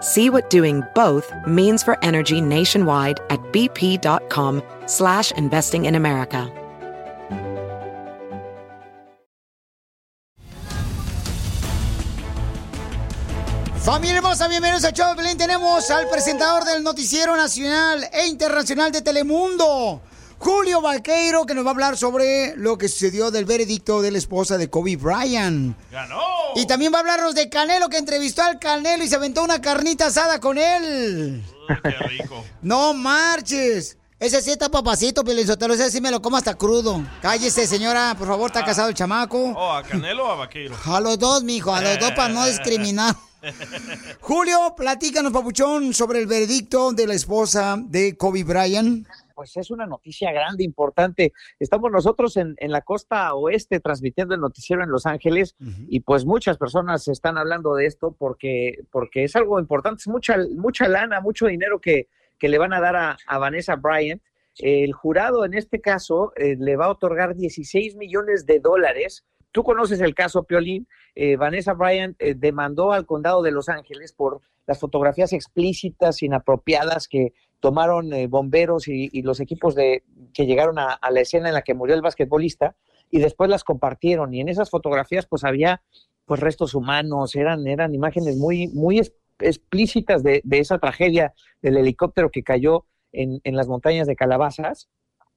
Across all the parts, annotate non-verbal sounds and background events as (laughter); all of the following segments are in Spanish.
See what doing both means for energy nationwide at bp.com slash investing in America. Familia hermosa, bienvenidos a Show. Tenemos al presentador del noticiero nacional e internacional de Telemundo, Julio Vaqueiro, que nos va a hablar sobre lo que sucedió del veredicto de la esposa de Kobe Bryant. ¡Ganó! Y también va a hablarnos de Canelo, que entrevistó al Canelo y se aventó una carnita asada con él. ¡Qué rico! (laughs) No marches. Ese sí está papacito, Pelizotelo. Ese sí me lo como hasta crudo. Cállese, señora. Por favor, está casado el chamaco. Oh, ¿a Canelo o a Vaqueiro? A los dos, mijo. A los dos para no discriminar. (laughs) Julio, platícanos, papuchón, sobre el veredicto de la esposa de Kobe Bryant. Pues es una noticia grande, importante. Estamos nosotros en, en la costa oeste transmitiendo el noticiero en Los Ángeles y pues muchas personas están hablando de esto porque, porque es algo importante, es mucha, mucha lana, mucho dinero que, que le van a dar a, a Vanessa Bryant. El jurado en este caso eh, le va a otorgar 16 millones de dólares. Tú conoces el caso, Piolín. Eh, Vanessa Bryant eh, demandó al condado de Los Ángeles por las fotografías explícitas, inapropiadas que tomaron eh, bomberos y, y los equipos de, que llegaron a, la escena en la que murió el basquetbolista y después las compartieron. Y en esas fotografías pues había pues restos humanos, eran, eran imágenes muy, muy explícitas de, de esa tragedia del helicóptero que cayó en, en las montañas de Calabazas.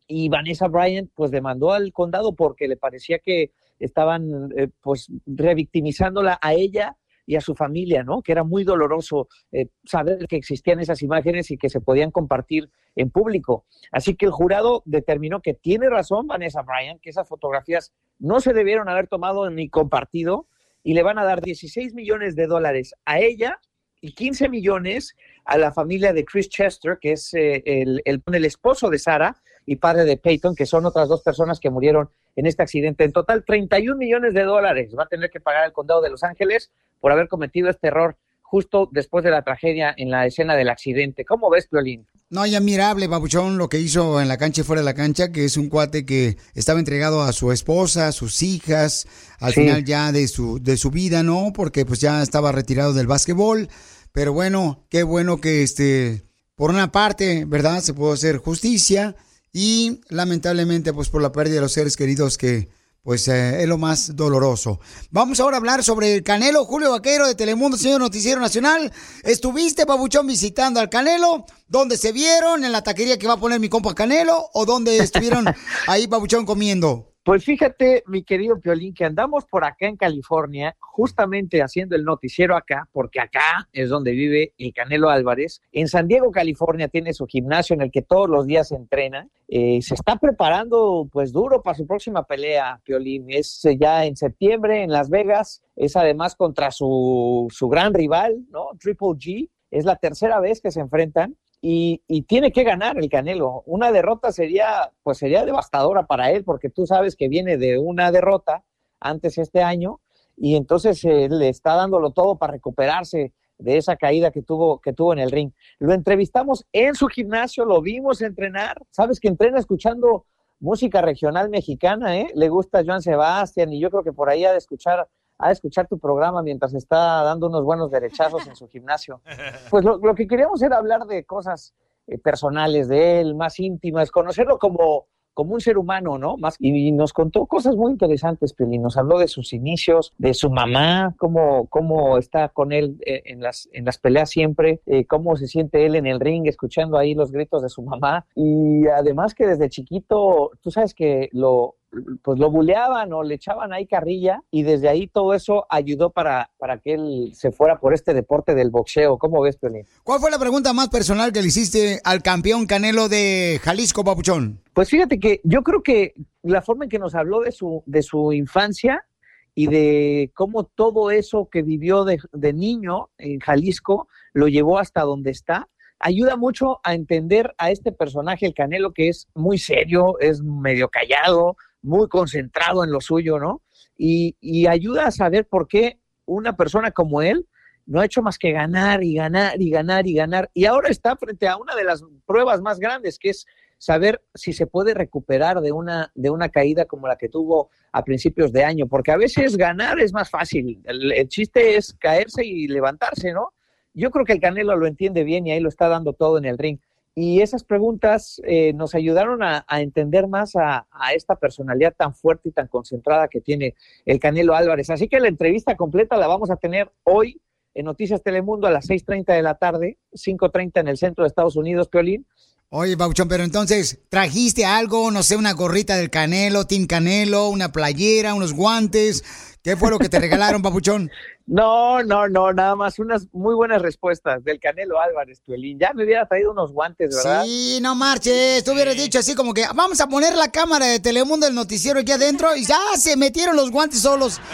Y Vanessa Bryant pues demandó al condado porque le parecía que estaban eh, pues revictimizándola a ella y a su familia, ¿no? Que era muy doloroso eh, saber que existían esas imágenes y que se podían compartir en público. Así que el jurado determinó que tiene razón Vanessa Bryant, que esas fotografías no se debieron haber tomado ni compartido y le van a dar 16 millones de dólares a ella y 15 millones a la familia de Chris Chester, que es eh, el, el, el esposo de Sara y padre de Peyton, que son otras dos personas que murieron en este accidente. En total, 31 millones de dólares va a tener que pagar el condado de Los Ángeles por haber cometido este error justo después de la tragedia en la escena del accidente. ¿Cómo ves, Piolín? No, y admirable, Babuchón, lo que hizo en la cancha y fuera de la cancha, que es un cuate que estaba entregado a su esposa, a sus hijas, al Sí. final ya de su, de su vida, ¿no? Porque pues ya estaba retirado del básquetbol. Pero bueno, qué bueno que este, por una parte, ¿verdad? Se pudo hacer justicia y lamentablemente pues por la pérdida de los seres queridos que pues eh, es lo más doloroso. Vamos ahora a hablar sobre el Canelo, Julio Vaquero de Telemundo, señor Noticiero Nacional. ¿Estuviste, Babuchón, visitando al Canelo? ¿Dónde se vieron? ¿En la taquería que va a poner mi compa Canelo? ¿O dónde estuvieron (laughs) ahí, Babuchón, comiendo? Pues fíjate, mi querido Piolín, que andamos por acá en California, justamente haciendo el noticiero acá, porque acá es donde vive el Canelo Álvarez. En San Diego, California, tiene su gimnasio en el que todos los días se entrena. Eh, se está preparando, pues, duro para su próxima pelea, Piolín. Es eh, ya en septiembre en Las Vegas. Es además contra su, su gran rival, ¿no? Triple G. Es la tercera vez que se enfrentan y, y tiene que ganar el Canelo. Una derrota sería, pues sería devastadora para él, porque tú sabes que viene de una derrota antes este año, y entonces eh, le está dándolo todo para recuperarse de esa caída que tuvo, que tuvo en el ring. Lo entrevistamos en su gimnasio, lo vimos entrenar. Sabes que entrena escuchando música regional mexicana, ¿eh? Le gusta Joan Sebastián, y yo creo que por ahí ha de escuchar ha de escuchar tu programa mientras está dando unos buenos derechazos en su gimnasio. Pues lo, que queríamos era hablar de cosas eh, personales de él, más íntimas, conocerlo como, como un ser humano, ¿no? Y nos contó cosas muy interesantes, Pili. Nos habló de sus inicios, de su mamá, cómo, cómo está con él eh, en, las, en las peleas siempre, eh, cómo se siente él en el ring, escuchando ahí los gritos de su mamá. Y además que desde chiquito, tú sabes que lo, pues lo buleaban o le echaban ahí carrilla y desde ahí todo eso ayudó para, para que él se fuera por este deporte del boxeo. ¿Cómo ves, Pelín? ¿Cuál fue la pregunta más personal que le hiciste al campeón Canelo de Jalisco, Papuchón? Pues fíjate que yo creo que la forma en que nos habló de su, de su infancia y de cómo todo eso que vivió de, de niño en Jalisco lo llevó hasta donde está, ayuda mucho a entender a este personaje, el Canelo, que es muy serio, es medio callado, muy concentrado en lo suyo, ¿no? Y, y, ayuda a saber por qué una persona como él no ha hecho más que ganar y ganar y ganar y ganar. Y ahora está frente a una de las pruebas más grandes, que es saber si se puede recuperar de una, de una caída como la que tuvo a principios de año, porque a veces ganar es más fácil. El, el chiste es caerse y levantarse, ¿no? Yo creo que el Canelo lo entiende bien y ahí lo está dando todo en el ring. Y esas preguntas eh, nos ayudaron a, entender más a, a, esta personalidad tan fuerte y tan concentrada que tiene el Canelo Álvarez. Así que la entrevista completa la vamos a tener hoy en Noticias Telemundo a las 6.30 de la tarde, 5.30 en el centro de Estados Unidos, Piolín. Oye, Bauchón, pero entonces, ¿trajiste algo, no sé, una gorrita del Canelo, Team Canelo, una playera, unos guantes? ¿Qué fue lo que te regalaron, Papuchón? (laughs) No, no, no, nada más unas muy buenas respuestas del Canelo Álvarez, Tuelín. Ya me hubiera traído unos guantes, ¿verdad? Sí, no marches. Tú hubieras dicho así como que vamos a poner la cámara de Telemundo del noticiero aquí adentro y ya se metieron los guantes solos. (laughs)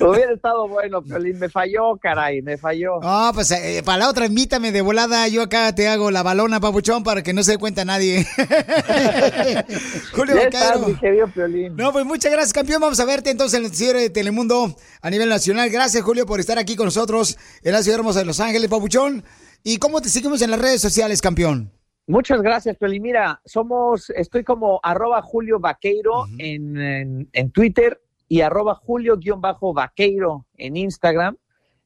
Hubiera estado bueno, Piolín. Me falló, caray, me falló. Ah, pues eh, para la otra, invítame de volada. Yo acá te hago la balona, papuchón, para que no se dé cuenta nadie. (laughs) Julio Vaquero. No, pues muchas gracias, campeón. Vamos a verte entonces en el noticiero de Telemundo a nivel nacional. Gracias, Julio, por estar aquí con nosotros en la ciudad hermosa de Los Ángeles, papuchón. ¿Y cómo te seguimos en las redes sociales, campeón? Muchas gracias, Piolín. Mira, somos, estoy como arroba Julio Vaqueiro uh -huh. en, en, en Twitter y arroba julio-vaqueiro en Instagram.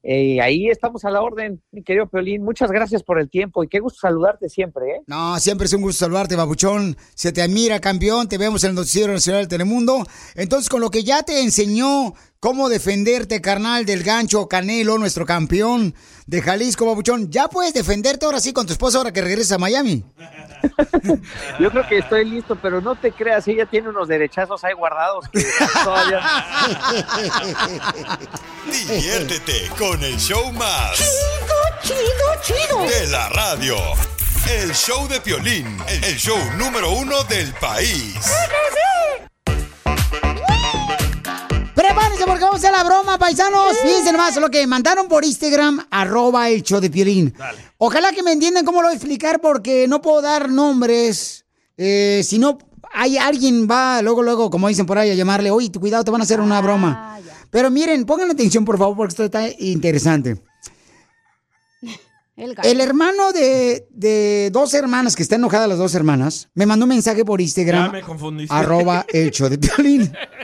Eh, ahí estamos a la orden, mi querido Peolín. Muchas gracias por el tiempo y qué gusto saludarte siempre, ¿eh? No, siempre es un gusto saludarte, babuchón. Se te admira, campeón. Te vemos en el Noticiero Nacional del Telemundo. Entonces, con lo que ya te enseñó cómo defenderte, carnal, del gancho Canelo, nuestro campeón de Jalisco, babuchón, ya puedes defenderte ahora sí con tu esposa ahora que regresas a Miami. (laughs) Yo creo que estoy listo, pero no te creas, ella tiene unos derechazos ahí guardados que todavía... (laughs) Diviértete con el show más... Chido, chido, chido. De la radio. El show de Piolín, el show número uno del país. Vamos a hacer la broma, paisanos. Fíjense nomás lo que mandaron por Instagram, arroba el show de Piolín. Dale. Ojalá que me entiendan cómo lo voy a explicar porque no puedo dar nombres. Eh, si no, hay alguien va luego, luego, como dicen por ahí, a llamarle, oye, cuidado, te van a hacer una broma. Ah, Pero miren, pongan atención, por favor, porque esto está interesante. (laughs) El, el, hermano de, de, dos hermanas, que está enojada las dos hermanas, me mandó un mensaje por Instagram. Ya me confundiste. Arroba el show de Piolín. (laughs)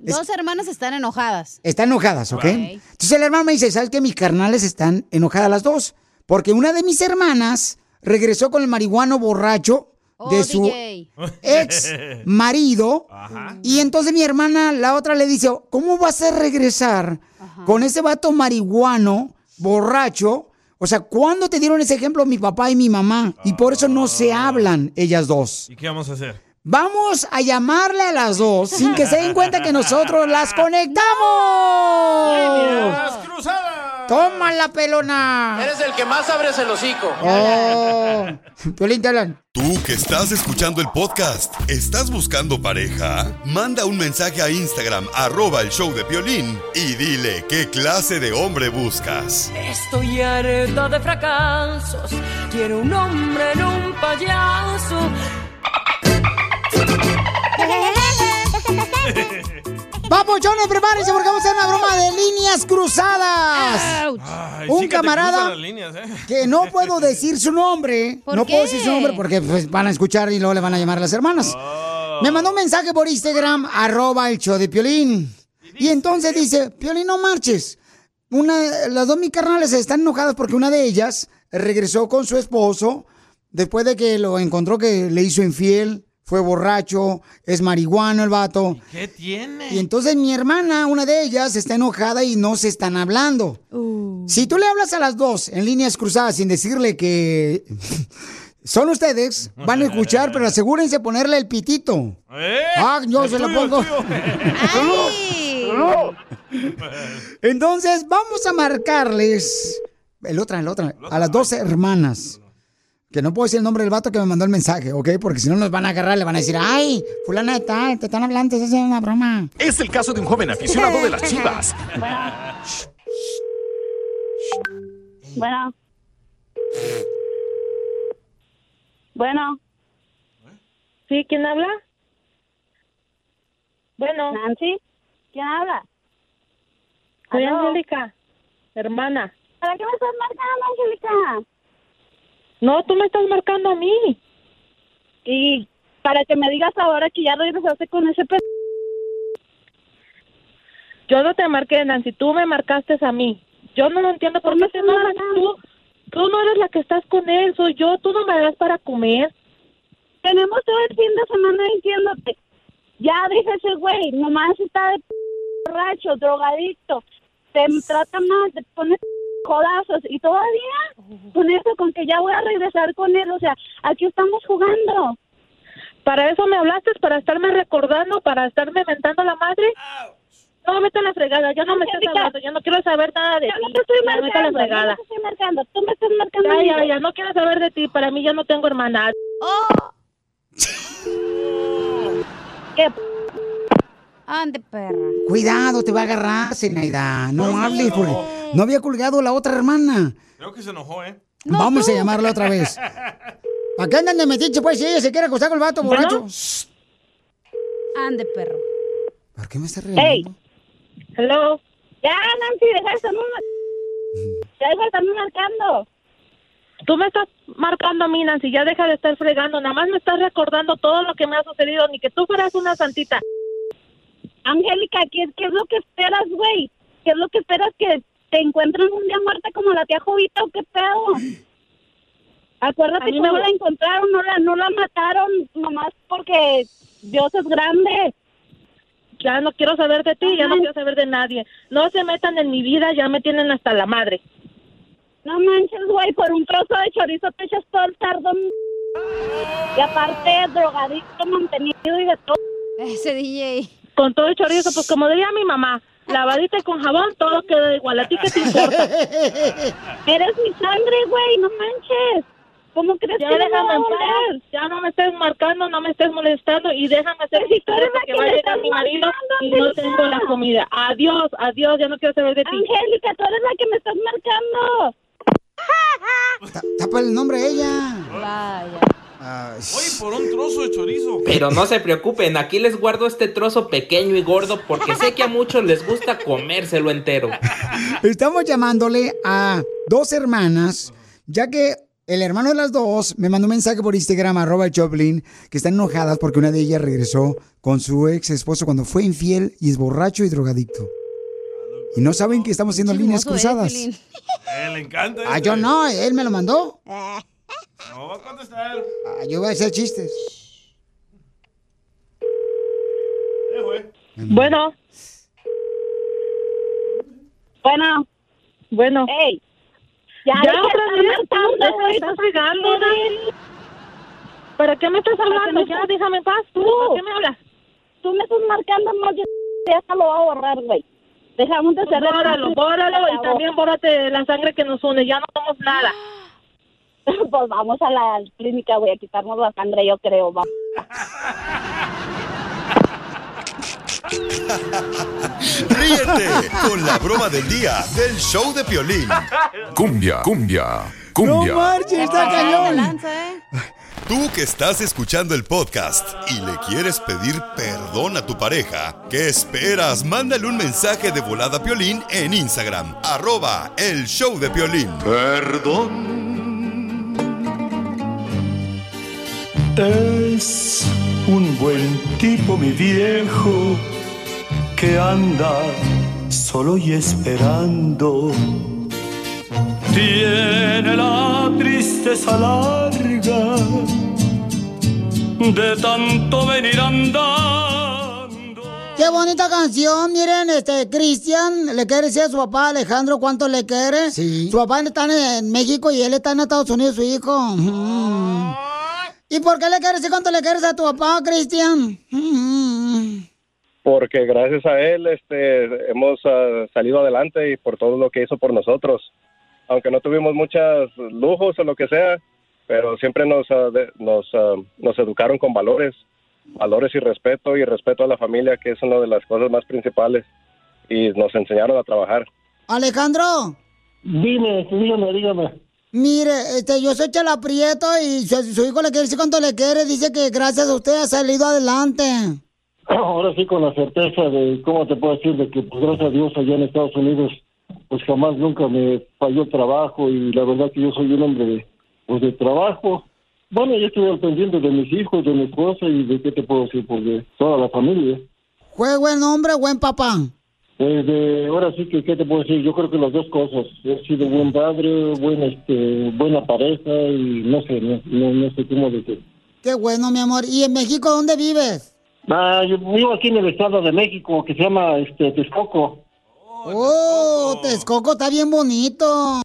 Dos hermanas están enojadas. Están enojadas, ¿ok? Entonces el hermano me dice, ¿sabes qué? Mis carnales están enojadas las dos. Porque una de mis hermanas regresó con el marihuano borracho oh, de su DJ. ex marido. Ajá. Y entonces mi hermana, la otra, le dice, ¿cómo vas a regresar Ajá. con ese vato marihuano borracho? O sea, ¿cuándo te dieron ese ejemplo mi papá y mi mamá? Y por eso no se hablan ellas dos. ¿Y qué vamos a hacer? Vamos a llamarle a las dos sin que se den cuenta que nosotros las conectamos. ¡Líneas cruzadas! ¡Toma la pelona! Eres el que más abres el hocico. Oh. Piolín, te hablan. Tú que estás escuchando el podcast, ¿estás buscando pareja? Manda un mensaje a Instagram, arroba el show de Piolín, y dile qué clase de hombre buscas. Estoy harta de fracasos, quiero un hombre en un payaso. (laughs) Papuchones, prepárense porque vamos a hacer una broma de líneas cruzadas. Ay, Un sí que te camarada líneas, ¿eh? que no puedo decir su nombre. ¿Por no qué? puedo decir su nombre porque pues, van a escuchar y luego le van a llamar a las hermanas. Oh. Me mandó un mensaje por Instagram, arroba el show de Piolín. Y entonces dice, Piolín, no marches. Una, las dos mis carnales están enojadas porque una de ellas regresó con su esposo después de que lo encontró que le hizo infiel, fue borracho, es marihuano el vato. ¿Qué tiene? Y entonces mi hermana, una de ellas, está enojada y no se están hablando. Uh. Si tú le hablas a las dos en líneas cruzadas sin decirle que (laughs) Son ustedes, van a escuchar, pero asegúrense de ponerle el pitito. Ah, yo El se lo pongo. (laughs) Entonces, vamos a marcarles. El otra, el otra. A las dos hermanas. Que no puedo decir el nombre del vato que me mandó el mensaje, ¿ok? Porque si no nos van a agarrar, le van a decir, ay, fulana de tal, te están hablando, eso es una broma. Es el caso de un joven aficionado de las chivas. Bueno. Bueno. ¿Sí? ¿Quién habla? Bueno. ¿Nancy? ¿Quién habla? Soy. Angélica, hermana. ¿Para qué me estás marcando, Angélica? No, tú me estás marcando a mí. Y para que me digas ahora que ya regresaste con ese pe... Yo no te marqué, Nancy, tú me marcaste a mí. Yo no lo entiendo por qué te enojas tú. Tú no eres la que estás con él, soy yo. Tú no me das para comer. Tenemos todo el fin de semana diciéndote. Ya deja ese güey, nomás está de borracho, drogadicto. Te trata mal, te pone codazos y todavía con eso, con que ya voy a regresar con él. O sea, aquí estamos jugando. ¿Para eso me hablaste? ¿Para estarme recordando? ¿Para estarme mentando la madre? No, vete a la fregada, ya no me Angélica, hablando, ya no quiero saber nada de Yo ti. no te estoy Ya vete a la yo fregada. no te estoy marcando, tú me estás marcando. Ya, ya, ya, no quiero saber de ti, para mí ya no tengo hermana. ¿Qué? Ande, perra. Cuidado, te va a agarrar, Zenaida. No hables, porque no había colgado la otra hermana. Creo que se enojó, ¿eh? Vamos a llamarla otra vez. (laughs) ¿A qué andan de metiche, pues, si ella se quiere acostar con el vato borracho? Ande, perro. ¿Por qué me estás Hey. regañando? Hello. Ya, Nancy, deja de estarme (laughs) Ya deja de estarme marcando. Tú me estás marcando a mí, Nancy, ya deja de estar fregando. Nada más me estás recordando todo lo que me ha sucedido, ni que tú fueras una santita. Angélica, ¿qué, ¿qué es lo que esperas, güey? ¿Qué es lo que esperas que te encuentren un día muerta como la tía Jovita o qué pedo? Acuérdate cómo me- la encontraron, no la, no la mataron nomás porque Dios es grande. Ya no quiero saber de ti, ya no quiero saber de nadie. No se metan en mi vida, ya me tienen hasta la madre. No manches, güey, por un trozo de chorizo te echas todo el tardo. Y aparte, drogadicto, mantenido y de todo. Ese DJ. Con todo el chorizo, pues como diría mi mamá, lavadita y con jabón, todo queda igual. ¿A ti qué te importa? (laughs) Eres mi sangre, güey, no manches. ¿Cómo crees Ya que no déjame a en ya no me estés marcando, no me estés molestando y déjame hacer mi si tú eres historia la porque que va a llegar mi marido y no tengo la comida. Adiós, adiós, ya no quiero saber de ti. Angélica, tú eres la que me estás marcando. Ta- Tapa el nombre ella. Vaya. Ay, Oye, por un trozo de chorizo. Pero no se preocupen, aquí les guardo este trozo pequeño y gordo porque sé que a muchos les gusta comérselo entero. Estamos llamándole a dos hermanas, ya que el hermano de las dos me mandó un mensaje por Instagram, arroba Choplin, que están enojadas porque una de ellas regresó con su ex esposo cuando fue infiel y es borracho y drogadicto. Y no saben que estamos haciendo líneas eh, cruzadas. Eh, le encanta. Ah, yo no, él me lo mandó. No va a contestar. Ah, yo voy a hacer chistes. Eh, güey. Bueno, Bueno, bueno. hey. Ya, Ya otra vez, me estás fregando, ¿Para qué me estás hablando? me Ya, estás- déjame en paz. Tú. ¿Para qué me hablas? Tú me estás marcando, yo ya hasta lo voy a borrar, güey. Dejamos de ser Bóralo, bóralo y también bórate la sangre que nos une. Ya no somos nada. (laughs) Pues vamos a la clínica, güey, a quitarnos la sangre, yo creo. Vamos. Ríete con la broma del día del show de Piolín. Cumbia, cumbia, No cumbia. marches, está cañón. ¿eh? Tú que estás escuchando el podcast y le quieres pedir perdón a tu pareja, ¿qué esperas? Mándale un mensaje de volada a Piolín en Instagram, arroba el show de Piolín. Perdón. Es un buen tipo, mi viejo, que anda solo y esperando. Tiene la tristeza larga de tanto venir andando. Qué bonita canción. Miren, este, Cristian le quiere decir a su papá Alejandro cuánto le quiere. Sí. Su papá está en México y él está en Estados Unidos, su hijo. Mm. ¿Y por qué le quieres decir cuánto le quieres a tu papá, Cristian? Porque gracias a él este, hemos ah, salido adelante y por todo lo que hizo por nosotros. Aunque no tuvimos muchos lujos o lo que sea, pero siempre nos, ah, de- nos, ah, nos educaron con valores, valores y respeto y respeto a la familia, que es una de las cosas más principales, y nos enseñaron a trabajar. Alejandro. Dime, dígame, dígame. Mire, este, yo soy Chela Prieto y su, su hijo le quiere decir cuánto le quiere. Dice que gracias a usted ha salido adelante. (clears throat) Ahora sí con la certeza de, ¿cómo te puedo decir? De que, pues gracias a Dios, allá en Estados Unidos, pues jamás nunca me falló el trabajo y la verdad que yo soy un hombre de, pues de trabajo. Bueno, yo estoy al pendiente de mis hijos, de mi esposa y de qué te puedo decir, pues de toda la familia. Fue buen hombre, buen papá. Pues de, ahora sí que, ¿qué te puedo decir? Yo creo que las dos cosas. He sido buen padre, buen, este, buena pareja y no sé, no, no, no sé cómo decir. Qué bueno, mi amor. ¿Y en México dónde vives? Ah, yo vivo aquí en el estado de México, que se llama este, Texcoco. Oh, Texcoco está bien bonito.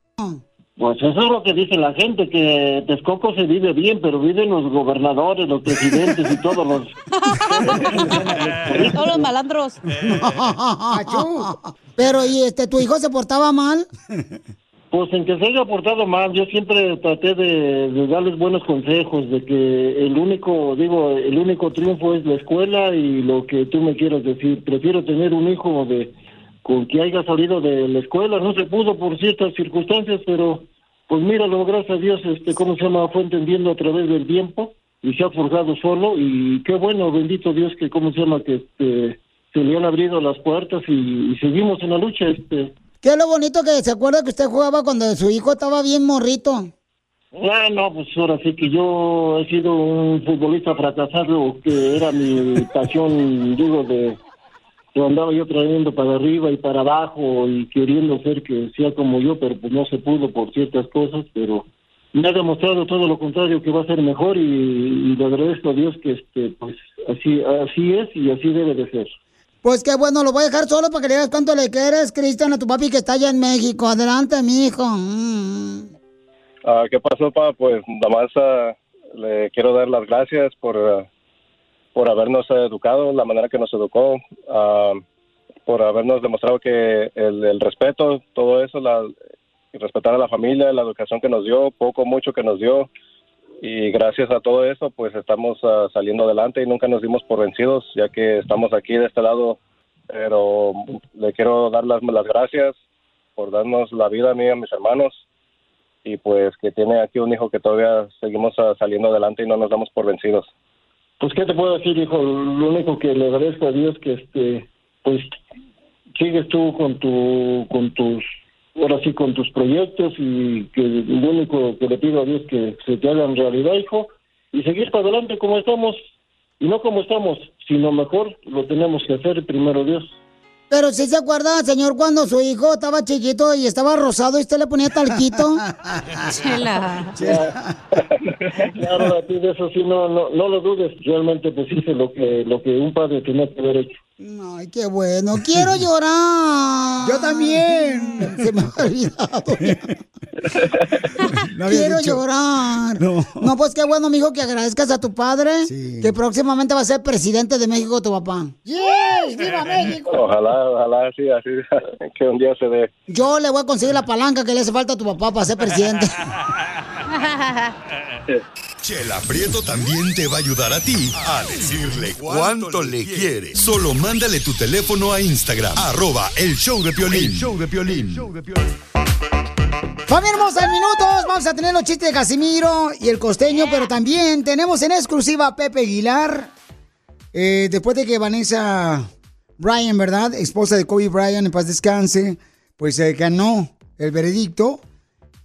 Pues eso es lo que dice la gente, que Texcoco se vive bien, pero viven los gobernadores, los presidentes y todos los... (laughs) Todos los malandros. (laughs) Pero, ¿y este, tu hijo se portaba mal? Pues en que se haya portado mal, yo siempre traté de, de darles buenos consejos, de que el único, digo, el único triunfo es la escuela y lo que tú me quieras decir. Prefiero tener un hijo de con que haya salido de la escuela, no se pudo por ciertas circunstancias, pero pues míralo, gracias a Dios, este, ¿cómo se llama? Fue entendiendo a través del tiempo y se ha forjado solo y qué bueno, bendito Dios, que ¿cómo se llama? Que este, se le han abrido las puertas y, y seguimos en la lucha, este. ¿Qué es lo bonito que se acuerda que usted jugaba cuando su hijo estaba bien morrito? Ah, no, pues ahora sí que yo he sido un futbolista fracasado, que era mi (laughs) pasión, digo, de que andaba yo trayendo para arriba y para abajo y queriendo ser que sea como yo, pero pues no se pudo por ciertas cosas, pero me ha demostrado todo lo contrario, que va a ser mejor y, y le agradezco a Dios que este, pues así, así es y así debe de ser. Pues qué bueno, lo voy a dejar solo para que le digas cuánto le quieres, Cristian, a tu papi que está allá en México. Adelante, mi hijo. Ah, ¿Qué pasó, pa? Pues nada más ah, le quiero dar las gracias por, ah, por habernos educado, la manera que nos educó, ah, por habernos demostrado que el, respeto, todo eso, la, respetar a la familia, la educación que nos dio, poco, mucho que nos dio. Y gracias a todo eso, pues estamos ah, saliendo adelante y nunca nos dimos por vencidos, ya que estamos aquí de este lado. Pero le quiero dar las, gracias por darnos la vida a mí y a mis hermanos y pues que tiene aquí un hijo que todavía seguimos ah, saliendo adelante y no nos damos por vencidos. Pues qué te puedo decir, hijo, lo único que le agradezco a Dios que este, pues sigues tú con tu, con tus, ahora sí con tus proyectos y que lo único que le pido a Dios que se te hagan realidad, hijo, y seguir para adelante como estamos, y no como estamos, sino mejor lo tenemos que hacer primero Dios. Pero si se acuerda, señor, cuando su hijo estaba chiquito y estaba rosado y usted le ponía talquito. (laughs) Chela. Claro, a ti de eso sí no, no, no lo dudes, realmente pues hice lo que, lo que un padre tenía que haber hecho. Ay, qué bueno. Quiero (laughs) llorar. Yo también. (laughs) Se me ha olvidado. (laughs) No Quiero dicho. llorar. No. No. pues qué bueno, mijo, que agradezcas a tu padre. Que próximamente va a ser presidente de México tu papá. ¡Yes! ¡Viva México! Ojalá, ojalá, sí, así, que un día se dé. Yo le voy a conseguir la palanca que le hace falta a tu papá para ser presidente. Chela Prieto también te va a ayudar a ti a decirle cuánto le quiere. Solo mándale tu teléfono a Instagram, arroba el show de Piolín. El show de Piolín. Familia hermosa, en minutos vamos a tener los chistes de Casimiro y el costeño, pero también tenemos en exclusiva a Pepe Aguilar. Eh, después de que Vanessa Bryan, ¿verdad? Esposa de Kobe Bryant, en paz descanse, pues eh, ganó el veredicto.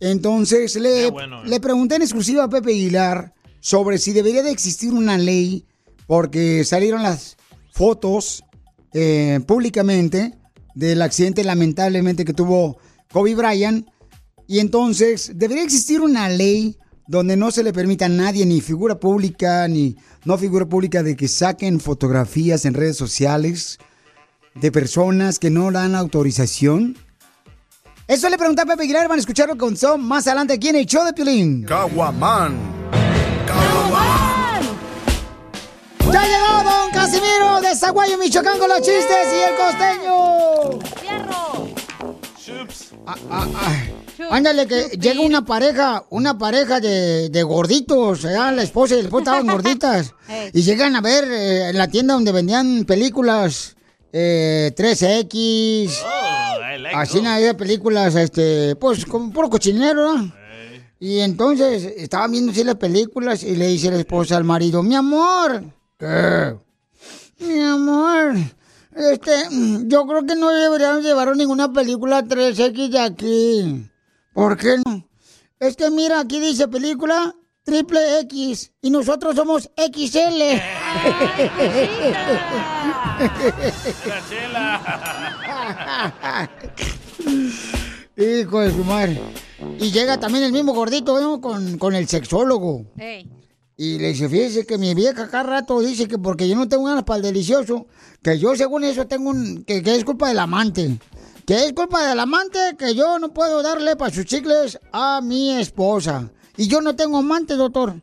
Entonces le, le pregunté en exclusiva a Pepe Aguilar sobre si debería de existir una ley porque salieron las fotos eh, públicamente del accidente lamentablemente que tuvo Kobe Bryant. Y entonces debería existir una ley donde no se le permita a nadie, ni figura pública, ni no figura pública, de que saquen fotografías en redes sociales de personas que no dan autorización? Eso le pregunté a Pepe Aguilar, van a escucharlo con Son más adelante aquí en el show de Piolín. Caguaman. ¡Ya llegó Don Casimiro de Zaguayo, Michoacán con los chistes y el costeño! Ah, ah, ah. Ándale, que llega una pareja, una pareja de, de gorditos, ¿verdad? la esposa y el esposo estaban gorditas. (laughs) Y llegan a ver eh, en la tienda donde vendían películas eh, 3X. Así no había películas, este, pues como puro cochinero, ¿no? Y entonces estaban viendo así las películas y le dice la esposa al marido, mi amor, ¿qué? Mi amor, este, yo creo que no deberíamos llevar ninguna película 3X de aquí. ¿Por qué no? Es que mira, aquí dice película triple X y nosotros somos XL. (laughs) (laughs) Hijo de su madre. Y llega también el mismo gordito, ¿no? Con, con el sexólogo. Y le dice, fíjese que mi vieja cada rato dice que porque yo no tengo ganas para el delicioso, que yo según eso tengo un... que, que es culpa del amante. Que es culpa del amante que yo no puedo darle para sus chicles a mi esposa. Y yo no tengo amante, doctor.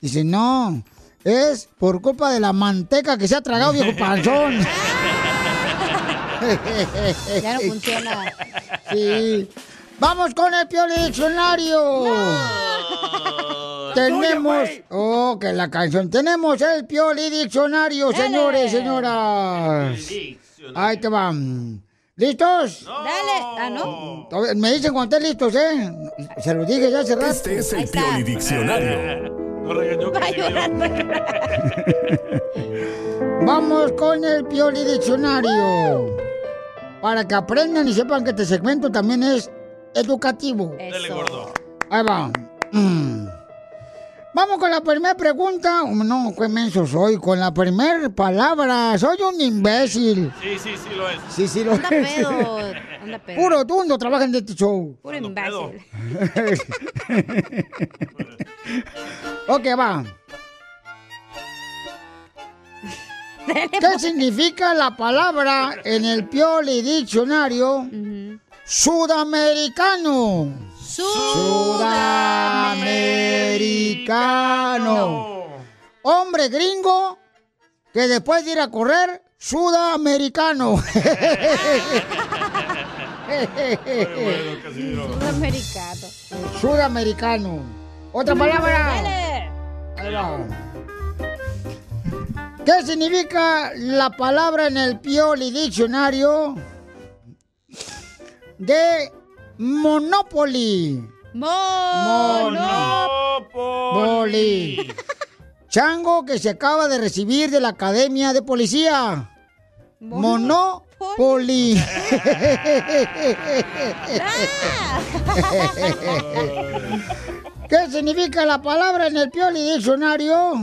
Dice, no, es por culpa de la manteca que se ha tragado, viejo (laughs) panzón. (laughs) Ya no funciona. Sí. Vamos con el Pioli Diccionario. (laughs) Tenemos. Oh, que la canción. Tenemos el Pioli Diccionario, señores, señoras. Ahí te van. ¿Listos? Dale. Ah, no. Me dicen cuando estén listos, ¿eh? Se lo dije ya hace rato. Este es el Pioli Diccionario. Regañó llorando. (laughs) Vamos con el Pioli Diccionario. Para que aprendan y sepan que este segmento también es educativo. Dele, gordo. Ahí va. Mm. Vamos con la primera pregunta. No, qué menso soy. Con la primera palabra. Soy un imbécil. Sí, sí, sí lo es. Sí, sí, lo Anda es. pedo. Anda pedo. Puro tundo trabaja en este show. Puro imbécil. (laughs) ok, va. ¿Qué significa la palabra en el Pioli Diccionario? Sudamericano. Sudamericano. Hombre gringo que después de ir a correr, sudamericano. (laughs) Sudamericano. Sudamericano. Otra palabra. Dale. Ahí va. ¿Qué significa la palabra en el Pioli Diccionario de Monopoly? Monopoly. Chango que se acaba de recibir de la Academia de Policía. Monopoly. (laughs) ¿Qué significa la palabra en el Pioli Diccionario?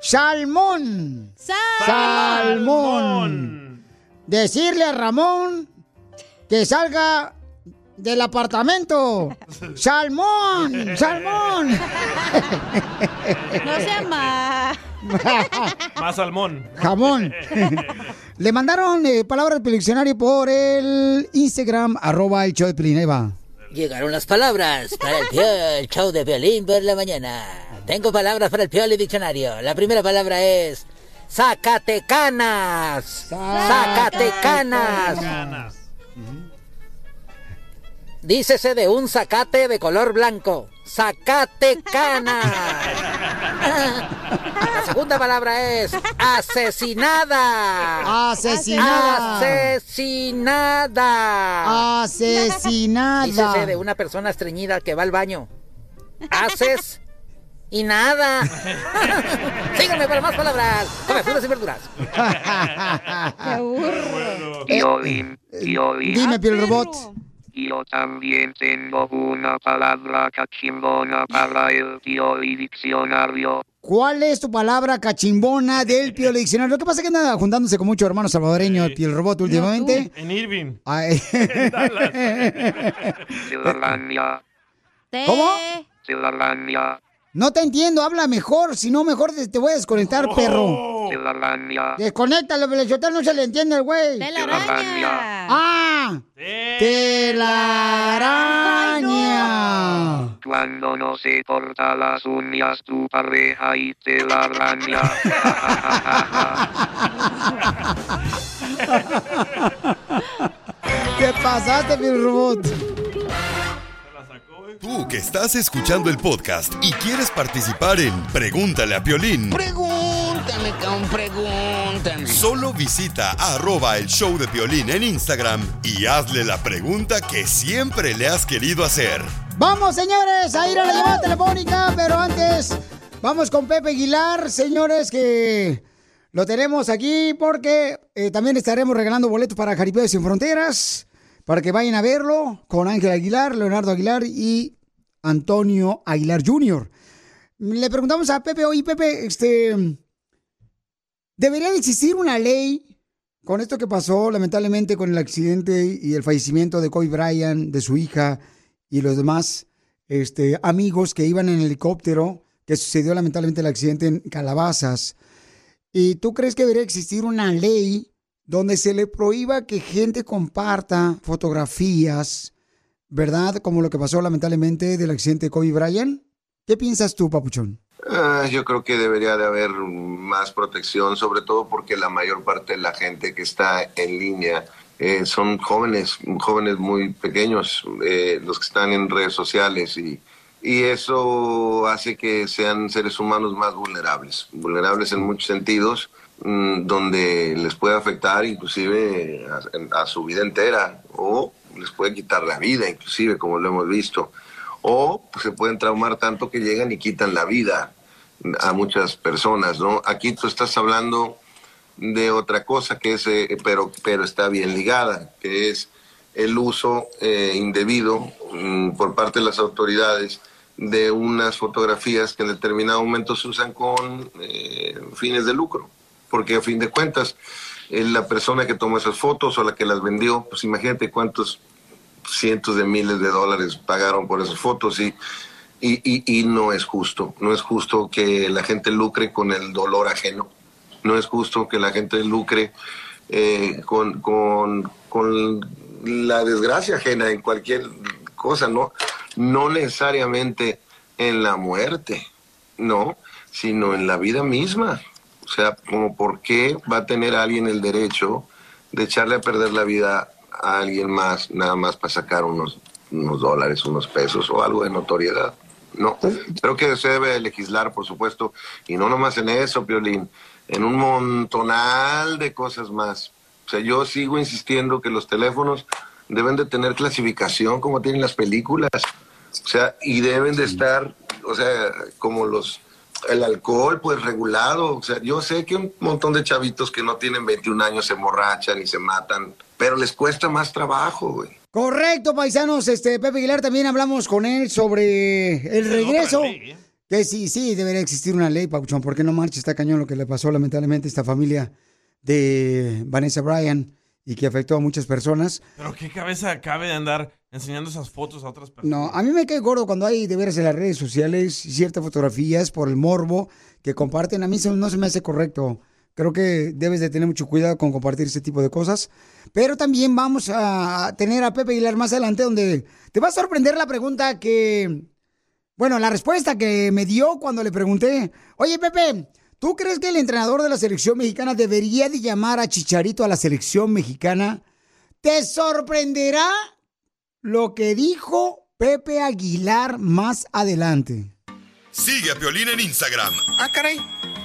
Salmón. Salmón. Decirle a Ramón que salga del apartamento. (laughs) Salmón. Salmón. No se llama. (laughs) Más salmón. Jamón. (laughs) Le mandaron eh, palabras del diccionario por el Instagram, arroba el show de Pelín. Ahí va. Llegaron las palabras para el, pio- el show de violín por la mañana. Tengo palabras para el Pioli Diccionario. La primera palabra es Zacatecanas. Zacatecanas. Dícese de un zacate de color blanco. Zacatecanas. La segunda palabra es asesinada. Asesinada. Asesinada. Asesinada. Dícese de una persona estreñida que va al baño. Haces y nada. Síganme para más palabras. Come frutas y verduras. (laughs) Piolín, Piolín. Dime, Piel Robot. Yo también tengo una palabra cachimbona para el Pioli Diccionario. ¿Cuál es tu palabra cachimbona del Pioli Diccionario? Lo que pasa es que anda juntándose con muchos hermanos salvadoreños, Piel Robot, últimamente. En Irving. Ay. (laughs) ¿Cómo? ciudadanía. No te entiendo, habla mejor, si no mejor te, voy a desconectar, perro. Telaraña. Desconéctalo, Belichotel, no se le entiende el güey. Telaraña. ¡Ah! ¡Telaraña! Cuando no se corta las uñas tu pareja y te la araña. (laughs) ¿Qué pasaste, mi robot? Tú que estás escuchando el podcast y quieres participar en Pregúntale a Piolín, Pregúntame, cabrón, pregúntame. solo visita arroba el show de Piolín en Instagram y hazle la pregunta que siempre le has querido hacer. Vamos, señores, a ir a la llamada telefónica, pero antes vamos con Pepe Aguilar, señores, que lo tenemos aquí porque eh, también estaremos regalando boletos para Jaripeo Sin Fronteras, para que vayan a verlo con Ángel Aguilar, Leonardo Aguilar y Antonio Aguilar Jr. Le preguntamos a Pepe, oye Pepe, este, ¿debería de existir una ley con esto que pasó lamentablemente con el accidente y el fallecimiento de Kobe Bryant, de su hija y los demás este, amigos que iban en helicóptero, que sucedió lamentablemente el accidente en Calabazas? ¿Y tú crees que debería existir una ley donde se le prohíba que gente comparta fotografías, verdad? Como lo que pasó lamentablemente del accidente de Kobe Bryant. ¿Qué piensas tú, Papuchón? Ah, yo creo que debería de haber más protección, sobre todo porque la mayor parte de la gente que está en línea eh, son jóvenes, jóvenes muy pequeños, eh, los que están en redes sociales y, y eso hace que sean seres humanos más vulnerables, vulnerables en muchos sentidos, donde les puede afectar inclusive a, a su vida entera o les puede quitar la vida, inclusive como lo hemos visto o pues, se pueden traumar tanto que llegan y quitan la vida a muchas personas, ¿no? Aquí tú estás hablando de otra cosa que es, eh, pero, pero está bien ligada, que es el uso eh, indebido mm, por parte de las autoridades de unas fotografías que en determinado momento se usan con eh, fines de lucro, porque a fin de cuentas la persona que tomó esas fotos o la que las vendió, pues imagínate cuántos cientos de miles de dólares pagaron por esas fotos y, y, y, y no es justo. No es justo que la gente lucre con el dolor ajeno. No es justo que la gente lucre eh, con, con, con la desgracia ajena en cualquier cosa, ¿no? No necesariamente en la muerte, no, sino en la vida misma. O sea, como por qué va a tener alguien el derecho de echarle a perder la vida a alguien más nada más para sacar unos, unos dólares, unos pesos o algo de notoriedad. No, creo que se debe legislar, por supuesto, y no nomás en eso, Piolín, en un montonal de cosas más. O sea, yo sigo insistiendo que los teléfonos deben de tener clasificación como tienen las películas. O sea, y deben de estar, o sea, como los, el alcohol, pues regulado. O sea, yo sé que un montón de chavitos que no tienen 21 años se emborrachan y se matan, pero les cuesta más trabajo, güey. Correcto, paisanos. Este, Pepe Aguilar, también hablamos con él sobre el regreso. Que sí, sí, debería existir una ley, Pauchón, porque no marcha, está cañón lo que le pasó lamentablemente a esta familia de Vanessa Bryan y que afectó a muchas personas. Pero qué cabeza cabe de andar enseñando esas fotos a otras personas. No, a mí me cae gordo cuando hay de veras en las redes sociales ciertas fotografías por el morbo que comparten. A mí no se me hace correcto. Creo que debes de tener mucho cuidado con compartir ese tipo de cosas. Pero también vamos a tener a Pepe Aguilar más adelante donde te va a sorprender la pregunta que... Bueno, la respuesta que me dio cuando le pregunté, oye Pepe, ¿tú crees que el entrenador de la selección mexicana debería de llamar a Chicharito a la selección mexicana? Te sorprenderá lo que dijo Pepe Aguilar más adelante. Sigue a Piolín en Instagram, Ah, caray.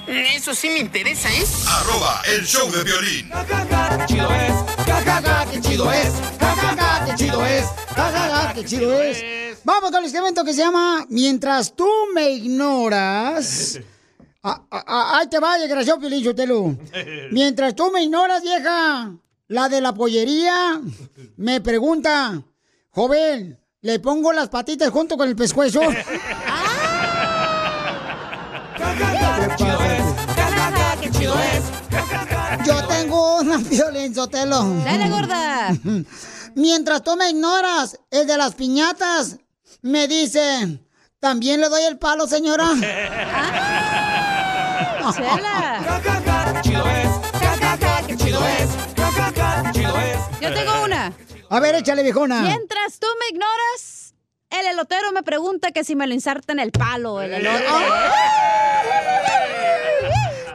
Eso sí me interesa, ¿eh? arroba el show de violín. ¡Qué chido es! ¡Ja, ja, ja, qué chido es! ¡Ja, ja, ja, qué chido es! ¡Ja, ja, ja, qué chido es! Vamos con el segmento que se llama Mientras tú me ignoras. (laughs) Ah, ah, ah, ahí te va, desgraciado Piolín Sotelo. (laughs) Mientras tú me ignoras, vieja, la de la pollería me pregunta, joven, ¿le pongo las patitas junto con el pescuezo? ¡Qué chido es! (laughs) Yo tengo una Piolín Sotelo. Dale, gorda. (laughs) Mientras tú me ignoras, el de las piñatas me dice, ¿También le doy el palo, señora? (laughs) Chela. A ver, échale, viejona. Mientras tú me ignoras, el elotero me pregunta que si me lo inserta en el palo. El elote.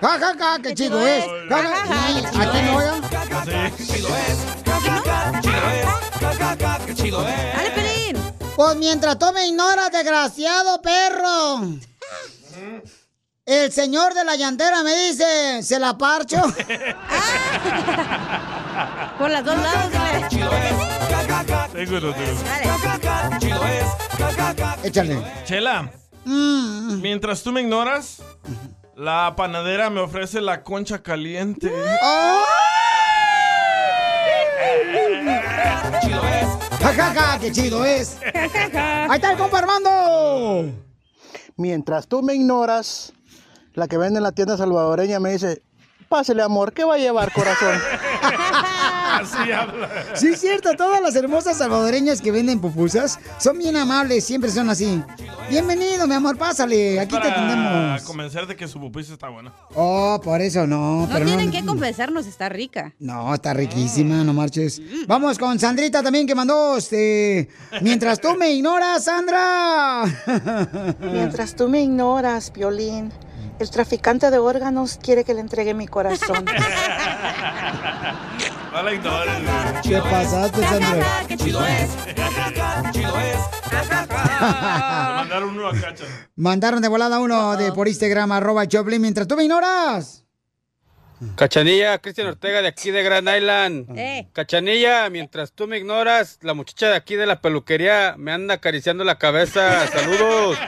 Ja, ja, ja, qué chido es. Ja, ja, ja. Aquí no, oigan. Dale, Pelín. Pues mientras tú me ignoras, desgraciado perro. El señor de la llantera me dice, ¿se la parcho? (laughs) Por las dos lados, Seguro, seguro. Échale. Chela, Mm. mientras tú me ignoras, la panadera me ofrece la concha caliente. Ja, ja, ja, qué chido es. Ahí está el compa Armando. Mientras tú me ignoras, la que vende en la tienda salvadoreña me dice, pásele amor, ¿qué va a llevar corazón? (laughs) Así habla. Sí, es cierto, todas las hermosas salvadoreñas que venden pupusas son bien amables, siempre son así. Bienvenido, mi amor, pásale, aquí te Para atendemos. convencer de que su pupisa está buena. Oh, por eso no, No pero tienen no. que convencernos, está rica. No, está riquísima, no marches. Vamos con Sandrita también que mandó, este, mientras tú me ignoras, Sandra. (laughs) Mientras tú me ignoras, Violín, el traficante de órganos quiere que le entregue mi corazón. (laughs) No la. ¿Qué pasaste, Sandra? Qué chido es. chido es. (laughs) Mandaron uno a Cacha. Mandaron de volada uno de por Instagram, arroba Choplin, mientras tú me ignoras. Cachanilla, Cristian Ortega de aquí de Grand Island. Eh. Cachanilla, mientras tú me ignoras, la muchacha de aquí de la peluquería me anda acariciando la cabeza. Saludos.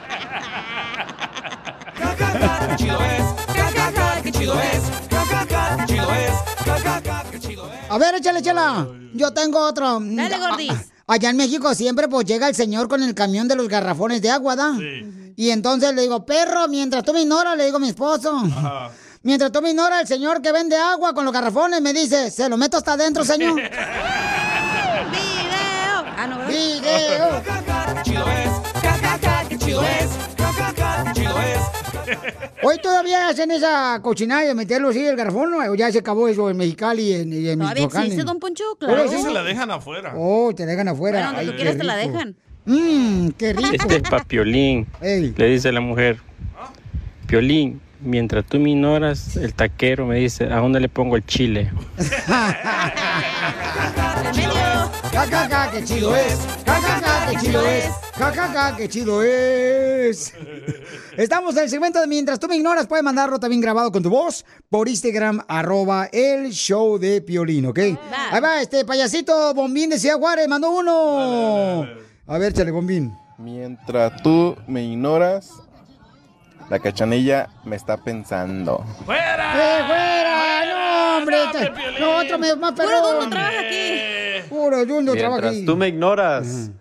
A ver, échale, chela. Yo tengo otro. Dale, gordis. Ah, Allá en México siempre pues llega el señor con el camión de los garrafones de agua, ¿da? Y entonces le digo, perro, mientras tú me ignoras, le digo a mi esposo. Mientras tú me ignoras, el señor que vende agua con los garrafones me dice, ¿se lo meto hasta adentro, señor? (laughs) Video. Ah, no, ¿verdad? Video. Hoy todavía hacen esa cochinada de meterlo así el garrafón, ¿no? O ya se acabó eso en Mexicali y en, y en Todavía Michoacán. existe, don Poncho, Pero claro. sí se la dejan afuera. Oh, te dejan afuera. Bueno, donde Ay, tú quieras te la dejan. Mmm, qué rico. Este es pa' Piolín. Ey. Le dice la mujer. Piolín, mientras tú me ignoras, el taquero me dice, ¿a dónde le pongo el chile? (laughs) Ja, ja, ja, qué chido es. Ja, ja, ja, qué chido es. Ja, ja, ja, qué chido es. Estamos en el segmento de Mientras tú me ignoras, puedes mandarlo también grabado con tu voz por Instagram, arroba el show de Piolín, ¿ok? Ahí va, este payasito Bombín de Ciudad Juárez, mandó uno. A ver, chale, Bombín. Mientras tú me ignoras, la cachanilla me está pensando. ¡Eh, fuera! ¡No, hombre! No, otro me- más perrón. Puro Dundo trabaja aquí. Puro trabaja tú me ignoras,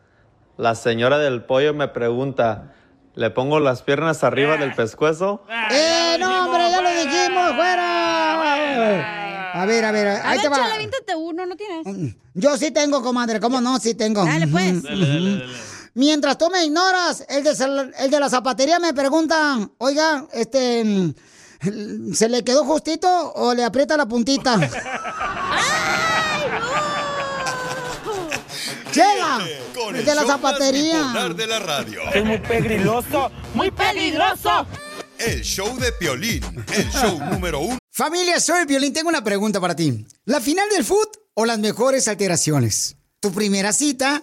la señora del pollo me pregunta, ¿le pongo las piernas arriba del pescuezo? ¡Eh, no, hombre! ¡Ya lo dijimos! ¡Fuera! A ver, a ver, A ahí ver, te va. chale, aviéntate uno, ¿no tienes? Yo sí tengo, comadre, ¿cómo no? Sí tengo. Dale, pues. Mientras tú me ignoras, el de, el de la zapatería me pregunta, oiga, este, mm, ¿se le quedó justito o le aprieta la puntita? (laughs) ¡Chela! Con El de la zapatería. de la radio. Es muy pegriloso. ¡Muy peligroso! El show de Piolín, el show (laughs) número uno. Familia, soy Violín. Tengo una pregunta para ti. ¿La final del foot o las mejores alteraciones? ¿Tu primera cita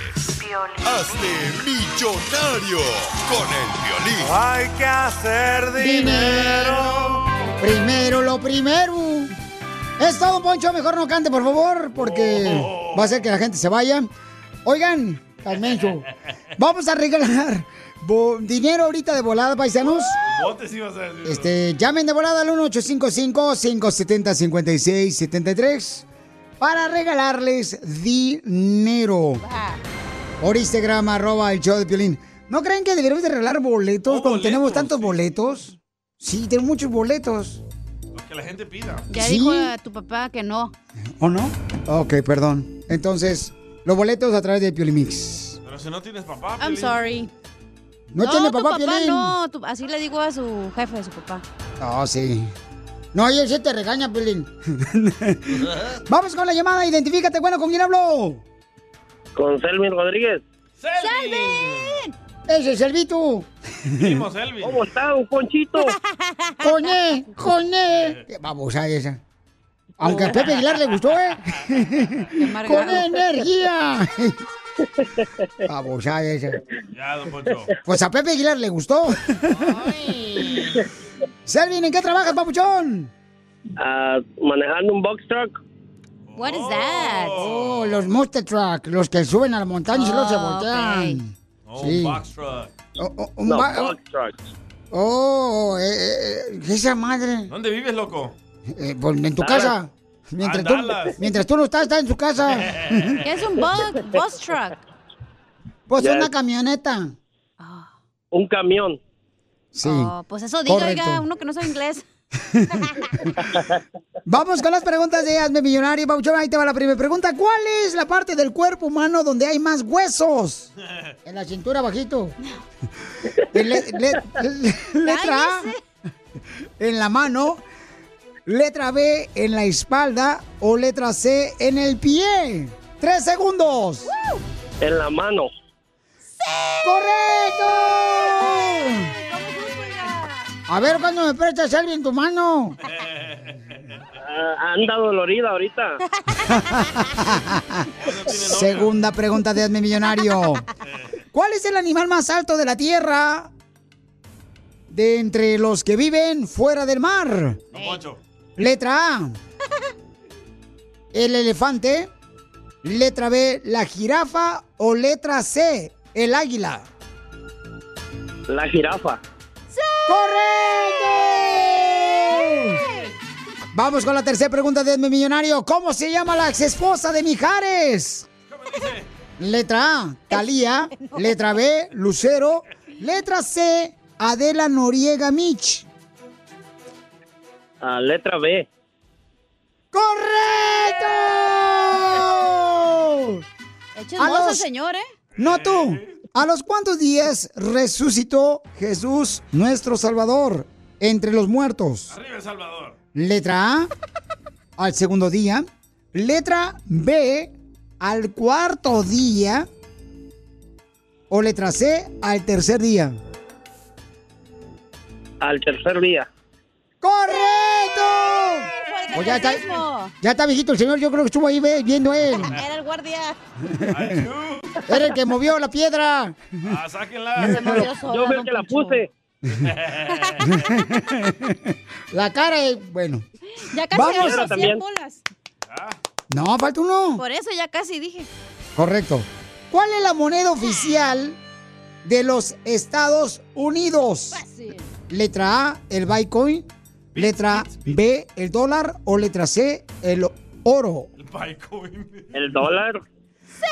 Hazte millonario con el violín. Hay que hacer dinero. Primero lo primero. Es todo, Poncho. Mejor no cante, por favor, porque va a hacer que la gente se vaya. Oigan, Carmencho, vamos a regalar dinero ahorita de volada, paisanos. Botes ibas a decir. Este, llamen de volada al 1-855-570-5673 para regalarles dinero. Por Instagram, arroba el show de Piolín. ¿No creen que deberíamos de regalar boletos cuando tenemos tantos boletos? Sí, tenemos muchos boletos. Lo que la gente pida. Ya Sí. dijo a tu papá que no. ¿O no? Ok, perdón. Entonces, los boletos a través de Piolimix. Pero si no tienes papá, I'm Piolín. sorry. ¿No tiene papá, tu papá Piolín? no. tu- así le digo a su jefe, a su papá. Oh, sí. No, y él sí te regaña, Piolín. (laughs) Vamos con la llamada, identifícate. Bueno, ¿con quién hablo? Con Selmin Rodríguez. ¡Selvin! Ese es Selvito. Primo Selvi. ¿Cómo está, un Ponchito? (laughs) Coñé, coñé. Vamos a esa. Aunque a Pepe Aguilar le gustó, ¿eh? Con energía. Vamos a esa. Ya, don Poncho. Pues a Pepe Aguilar le gustó. Selvin, ¿en qué trabajas, papuchón? Ah, manejando un box truck. What is that? Oh, los monster truck, los que suben a la montaña y luego se Oh, voltean. Oh, Sí. box truck. Oh, oh, un No, ba- box truck. Oh, eh, eh, esa madre. ¿Dónde vives, loco? Eh, pues, en tu Dallas. casa. Mientras Ah, tú, mientras tú no estás, estás en su casa. ¿Qué (laughs) es un bus, bus truck? Pues una camioneta. Un camión. Sí. Oh, pues eso diga, oiga, uno que no sabe inglés. (laughs) Vamos con las preguntas de Hazme Millonario, Pauchón. Ahí te va la primera pregunta. ¿Cuál es la parte del cuerpo humano donde hay más huesos? En la cintura bajito. (laughs) Le- le- le- letra A. En la mano. Letra B en la espalda. O letra C en el pie. Tres segundos. En la mano. ¡Correcto! A ver cuándo me prestas algo en tu mano. Ah, anda dolorida ahorita. (laughs) Segunda pregunta de Hazme Millonario. (laughs) ¿Cuál es el animal más alto de la Tierra de entre los que viven fuera del mar? Letra A. El elefante. Letra B. La jirafa. O letra C. El águila. La jirafa. ¡Correcto! Vamos con la tercera pregunta de Hazme Millonario. ¿Cómo se llama la ex esposa de Mijares? Letra A, Talía. Letra B, Lucero. Letra C, Adela Noriega Mich. Ah, letra B. ¡Correcto! Mozo, los- señor, ¿eh? No tú. ¿A los cuántos días resucitó Jesús, nuestro Salvador, entre los muertos? Arriba, El Salvador. Letra A, al segundo día. Letra B, al cuarto día. o letra C, al tercer día? Al tercer día. ¡Correcto! O ya está, ya está viejito el señor, yo creo que estuvo ahí ve- viendo él. (laughs) Era el guardia. Era el que movió la piedra. Ah, sáquenla. Yo fui el que la puse. (laughs) La cara, es- bueno. Ya casi Vamos. agarro 100 También. bolas. No, falta uno. Por eso ya casi dije. Correcto. ¿Cuál es la moneda oficial de los Estados Unidos? Letra A, el Bitcoin. Letra B, el dólar. O letra C, el oro. El dólar. (laughs)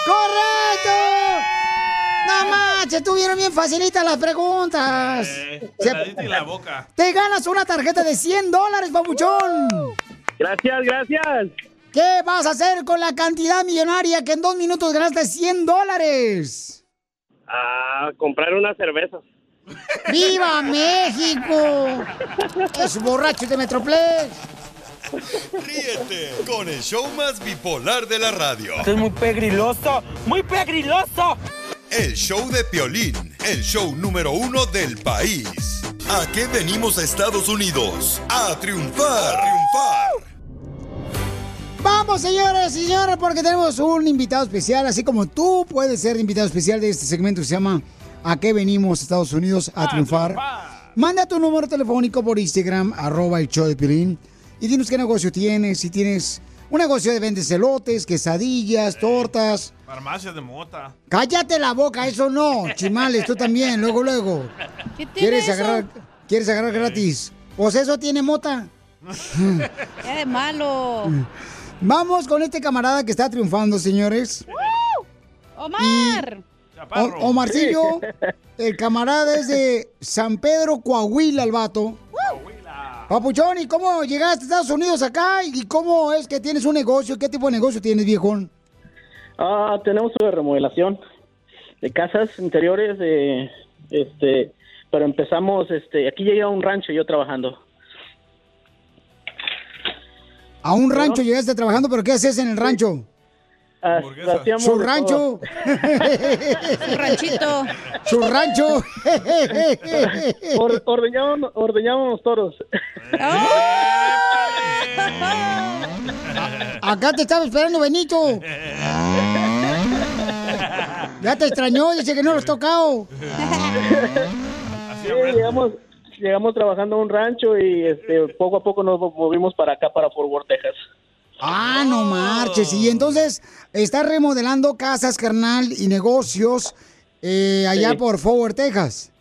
¡Correcto! No manches, estuvieron bien facilitas las preguntas. Eh, Se- la boca. Te ganas una tarjeta de 100 dólares, papuchón. Gracias, gracias. ¿Qué vas a hacer con la cantidad millonaria que en dos minutos ganaste 100 dólares? A comprar unas cervezas. ¡Viva México! Es borracho de Metroplex. Ríete con el show más bipolar de la radio. Esto es muy pegriloso, muy pegriloso. El show de Piolín, el show número uno del país. ¿A qué venimos a Estados Unidos? A triunfar. A triunfar. Vamos, señores y señores, porque tenemos un invitado especial, así como tú puedes ser invitado especial de este segmento que se llama ¿A qué venimos Estados Unidos a triunfar? Manda tu número telefónico por Instagram, arroba el show de Piolín, y dinos qué negocio tienes, si tienes un negocio de vendes elotes, quesadillas, tortas. Farmacia de mota. Cállate la boca, eso no, chimales, tú también, luego, luego. ¿Qué tiene ¿Quieres eso? agarrar, ¿Quieres agarrar gratis? Pues eso tiene mota. (laughs) ¡Qué de malo! Vamos con este camarada que está triunfando, señores. ¡Omar! O- Omarcillo, (laughs) el camarada es de San Pedro, Coahuila, el vato. Papuchón, ¿y cómo llegaste a Estados Unidos acá? ¿Y cómo es que tienes un negocio? ¿Qué tipo de negocio tienes, viejón? Ah, tenemos una remodelación de casas interiores, de, este, pero empezamos, este, aquí llegué a un rancho yo trabajando. A un rancho llegaste trabajando, pero ¿qué haces en el rancho? Hacíamos Su rancho. (laughs) Su ranchito. Su rancho. Or- ordeñábamos, ordeñábamos toros. (laughs) Acá te estaba esperando Benito. Ya te extrañó, dice que no lo has tocado. Sí, llegamos, llegamos trabajando en un rancho y este, poco a poco nos movimos para acá, para Fort Worth, Texas. Ah, no marches. Y entonces estás remodelando casas, carnal, y negocios eh, allá Sí. por Forward, Texas.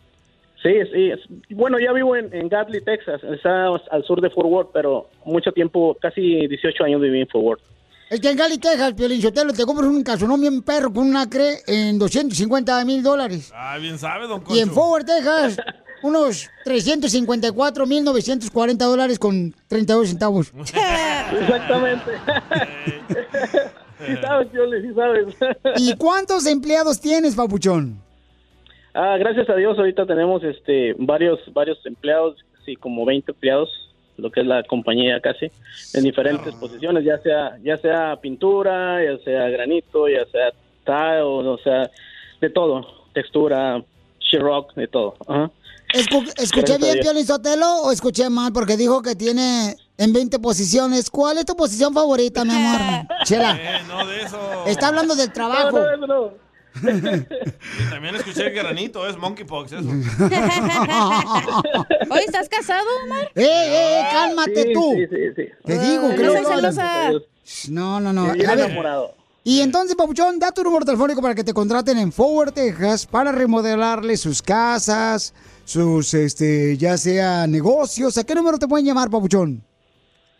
Sí, sí. Bueno, ya vivo en, en Gatley, Texas. Está al sur de Fort Worth, pero mucho tiempo, casi 18 años viví en Fort Worth. Es que en Gali, Texas, Piolín Sotelo, te compras un calzonón bien perro con un acre en 250 mil dólares. Ah, bien sabe, don Y en Concho. Forward, Texas, (laughs) unos 354 mil 940 dólares con 32 centavos. (laughs) Exactamente. (laughs) sí sabes, Pioli, sí sabes. ¿Y cuántos empleados tienes, papuchón? Ah, gracias a Dios ahorita tenemos este varios varios empleados, sí, como 20 empleados, lo que es la compañía casi, en diferentes posiciones, ya sea ya sea pintura, ya sea granito, ya sea tile, o sea, de todo, textura, sheetrock, de todo. Ajá. Escu- (laughs) ¿Escuché bien. Piolín Sotelo, o escuché mal? Porque dijo que tiene en 20 posiciones. ¿Cuál es tu posición favorita, mi amor? (laughs) Chela, Eh, no de eso. está hablando del trabajo. No, no, no. Y también escuché el granito, es monkeypox eso. (laughs) Oye, ¿estás casado, Omar? ¡Eh, eh, eh, cálmate Sí, tú! sí, sí, sí. Te digo Ay, que no. No, no, no. Bien A ver, y entonces, Papuchón, da tu número telefónico para que te contraten en Forward, Texas, para remodelarle sus casas, sus, este, ya sea negocios. ¿A qué número te pueden llamar, Papuchón?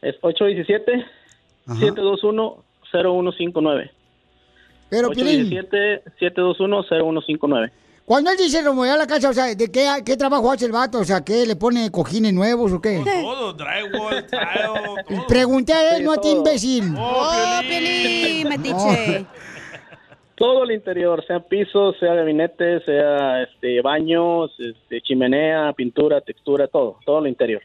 Es 817 721 0159. Pero, Piolín, 817-721-0159. cuando él dice remodelar la casa, o sea, ¿de qué, qué trabajo hace el vato? O sea, ¿qué? ¿Le pone cojines nuevos o qué? Todo, drywall, tile, (laughs) Pregunté a él, Sí, no a ti, todo. imbécil. ¡Oh, Piolín, metiche! (laughs) Todo el interior, sea piso, sea gabinete, sea este baños, este, chimenea, pintura, textura, todo, todo el interior.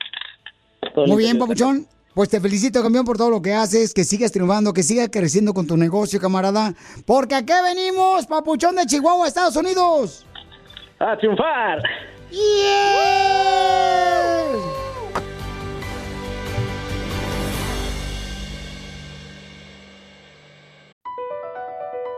Todo el Muy bien. Papuchón. Pues te felicito, campeón, por todo lo que haces, que sigas triunfando, que sigas creciendo con tu negocio, camarada. Porque aquí venimos, papuchón de Chihuahua, Estados Unidos. A triunfar.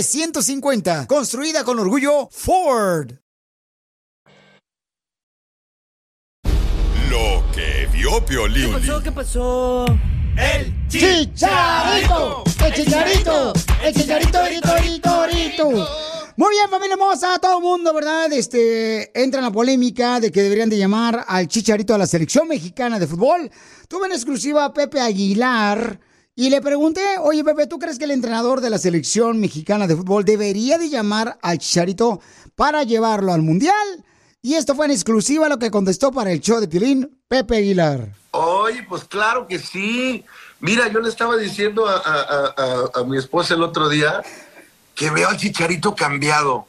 F-150. Construida con orgullo Ford. Lo que vio Piolín. ¿Qué pasó? El ¡Chicharito! ¡El chicharito! ¡El chicharito, rito, rito, rito! Muy bien, familia hermosa, todo el mundo, ¿verdad? Este, entra en la polémica de que deberían de llamar al chicharito a la selección mexicana de fútbol. Tuve en exclusiva a Pepe Aguilar y le pregunté, oye Pepe, ¿tú crees que el entrenador de la selección mexicana de fútbol debería de llamar al chicharito para llevarlo al mundial? Y esto fue en exclusiva lo que contestó para el show de Pilín Pepe Aguilar. Oye, pues claro que sí. Mira, yo le estaba diciendo a, a- a- a mi esposa el otro día que veo al chicharito cambiado.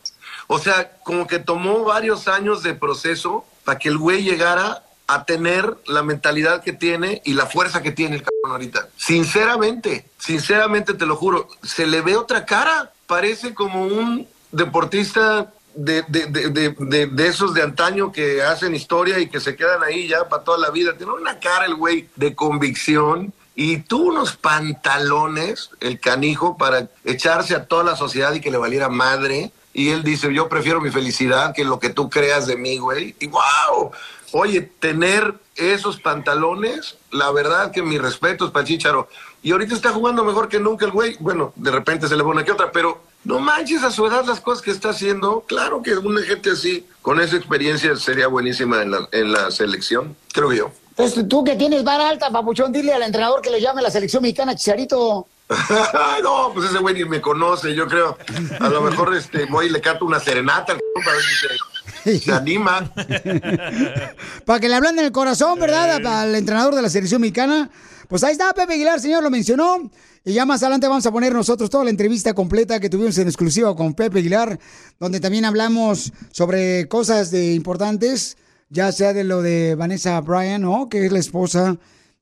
O sea, como que tomó varios años de proceso para que el güey llegara a tener la mentalidad que tiene y la fuerza que tiene el cabrón ahorita. Sinceramente, sinceramente te lo juro, se le ve otra cara. Parece como un deportista de, de, de, de, esos de antaño que hacen historia y que se quedan ahí ya para toda la vida. Tiene una cara el güey de convicción y tú unos pantalones, el canijo, para echarse a toda la sociedad y que le valiera madre. Y él dice, yo prefiero mi felicidad que lo que tú creas de mí, güey. Y wow, oye, tener esos pantalones, la verdad que mi respeto es para el Chícharo. Y ahorita está jugando mejor que nunca el güey. Bueno, de repente se le va una que otra, pero no manches a su edad las cosas que está haciendo. Claro que una gente así, con esa experiencia, sería buenísima en la, en la selección, creo yo. Entonces, tú que tienes vara alta, papuchón, dile al entrenador que le llame a la selección mexicana Chicharito. (laughs) No, pues ese güey ni me conoce, yo creo. A lo mejor este voy y le canto una serenata al para ver si se, (laughs) se anima. (laughs) Para que le hablen en el corazón, ¿verdad? Al entrenador de la selección mexicana. Pues ahí está, Pepe Aguilar, señor, lo mencionó. Y ya más adelante vamos a poner nosotros toda la entrevista completa que tuvimos en exclusiva con Pepe Aguilar, donde también hablamos sobre cosas de importantes, ya sea de lo de Vanessa Bryan, ¿no? Que es la esposa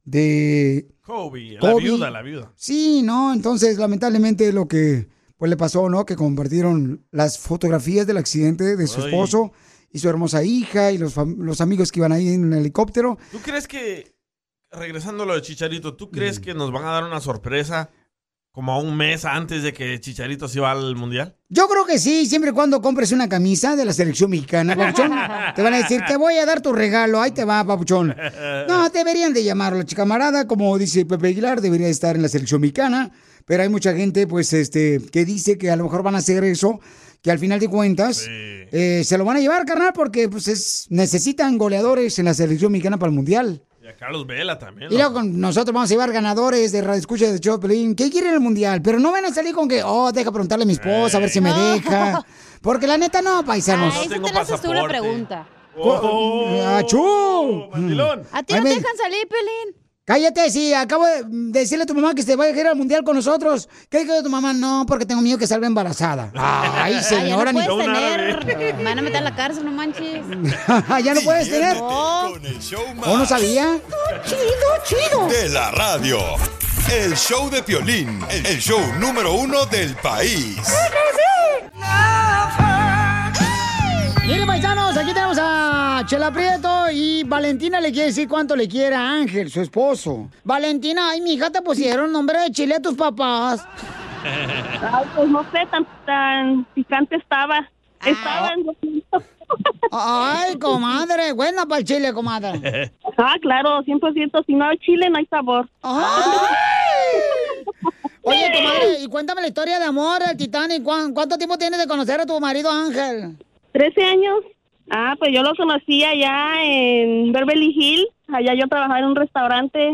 de Kobe, la viuda, la viuda. Sí, ¿no? Entonces, lamentablemente lo que pues le pasó, ¿no? Que compartieron las fotografías del accidente de su Ay. esposo y su hermosa hija y los, los amigos que iban ahí en el helicóptero. ¿Tú crees que, regresando a lo de Chicharito, ¿tú crees que nos van a dar una sorpresa como a un mes antes de que Chicharito se va al mundial? Yo creo que sí, siempre y cuando compres una camisa de la selección mexicana, papuchón, (laughs) te van a decir, te voy a dar tu regalo, ahí te va, papuchón. No, (laughs) deberían de llamarlo, chicamarada, como dice Pepe Aguilar, debería estar en la selección mexicana, pero hay mucha gente, pues, este, que dice que a lo mejor van a hacer eso, que al final de cuentas eh, se lo van a llevar, carnal, porque pues es, necesitan goleadores en la selección mexicana para el mundial. Y a Carlos Vela también. Y luego con- nosotros vamos a llevar ganadores de Radio Escucha de Choplin. ¿Qué quieren en el mundial? Pero no van a salir con que, oh, deja preguntarle a mi esposa a ver si me No. deja. Porque la neta no, paisanos. Ah, eso te la haces tú la pregunta. Oh, ¡Achú! ¿A ti no te dejan salir, Pelín? Cállate, sí, acabo de decirle a tu mamá que se vaya a ir al mundial con nosotros. ¿Qué dijo tu mamá? No, porque tengo miedo que salga embarazada. (laughs) Ay, señora, ya ni no puedes tener. Me van a meter a la cárcel, no manches. (laughs) ya no puedes tener. No. Con el show más ¿O no sabía? chido, chido de la radio. El show de Piolín, el show número uno del país. Miren, paisanos, aquí tenemos a Chela Prieto y Valentina le quiere decir cuánto le quiere a Ángel, su esposo. Valentina, ay, mi hija, te pusieron nombre de chile a tus papás. (laughs) Ay, pues no sé, tan, tan picante estaba. Estaba en Ay, comadre, buena para el chile, comadre. (laughs) Ah, claro, 100%. Si no hay chile, no hay sabor. (laughs) Oye, comadre, y cuéntame la historia de amor del Titanic. ¿Cuán- ¿Cuánto tiempo tienes de conocer a tu marido Ángel? 13 años. Ah, pues yo lo conocí allá en Beverly Hills. Allá yo trabajaba en un restaurante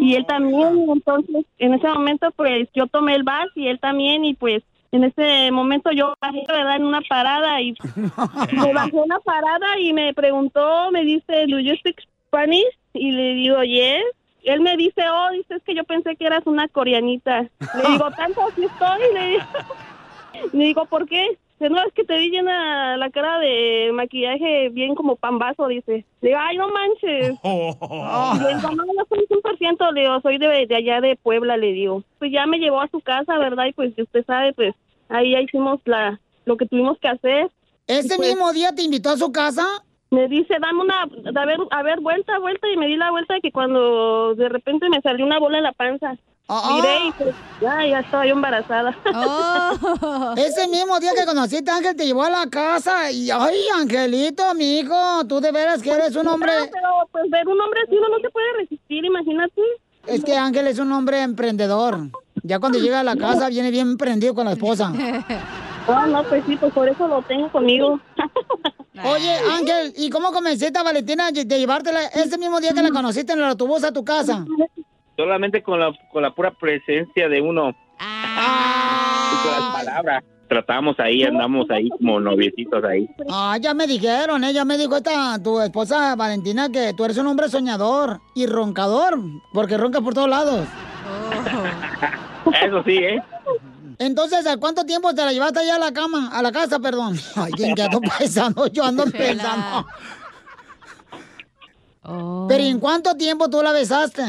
y él también. Entonces, en ese momento, pues yo tomé el bus y él también. Y pues en ese momento yo bajé, ¿verdad? En una parada y (laughs) me bajé en la parada y me preguntó, me dice, ¿do you speak Spanish? Y le digo, yes. Él me dice, oh, dice, es que yo pensé que eras una coreanita. Le digo, tanto así estoy. Le digo, (laughs) le digo, ¿por qué? No, es que te vi llena la cara de maquillaje bien como pambazo, dice. Le digo, ay, no manches. (laughs) Le digo, no, no soy 100%, le digo, soy de, de allá de Puebla, le digo. Pues ya me llevó a su casa, ¿verdad? Y pues usted sabe, pues ahí ya hicimos la, lo que tuvimos que hacer. ¿Ese Pues, mismo día te invitó a su casa? Me dice, dame una, a ver, a ver, vuelta, vuelta, y me di la vuelta que cuando de repente me salió una bola en la panza. Miré y pues, ya, ya estaba yo embarazada. Ese mismo día que conociste a Ángel te llevó a la casa y, ay, Angelito, mi hijo, tú de veras que eres un hombre... No, pero pues ver un hombre así uno no se puede resistir, imagínate. Es que Ángel es un hombre emprendedor. Ya cuando llega a la casa viene bien emprendido con la esposa. No, (laughs) no, pues sí, pues por eso lo tengo conmigo. (laughs) Oye, Ángel, ¿y cómo convenciste a Valentina de de llevártela ese mismo día que la conociste en el autobús a tu casa? Solamente con la, con la pura presencia de uno. Y con las palabras. Tratamos ahí, andamos ahí como noviecitos ahí. Ah, ya me dijeron, ¿eh? Ya me dijo esta, tu esposa Valentina, que tú eres un hombre soñador y roncador, porque roncas por todos lados. (laughs) Eso sí, ¿eh? Entonces, ¿a cuánto tiempo te la llevaste allá a la cama, a la casa, perdón? (laughs) Ay, ¿quién quedó pensando? Yo ando (laughs) pensando. Pero ¿y en cuánto tiempo tú la besaste?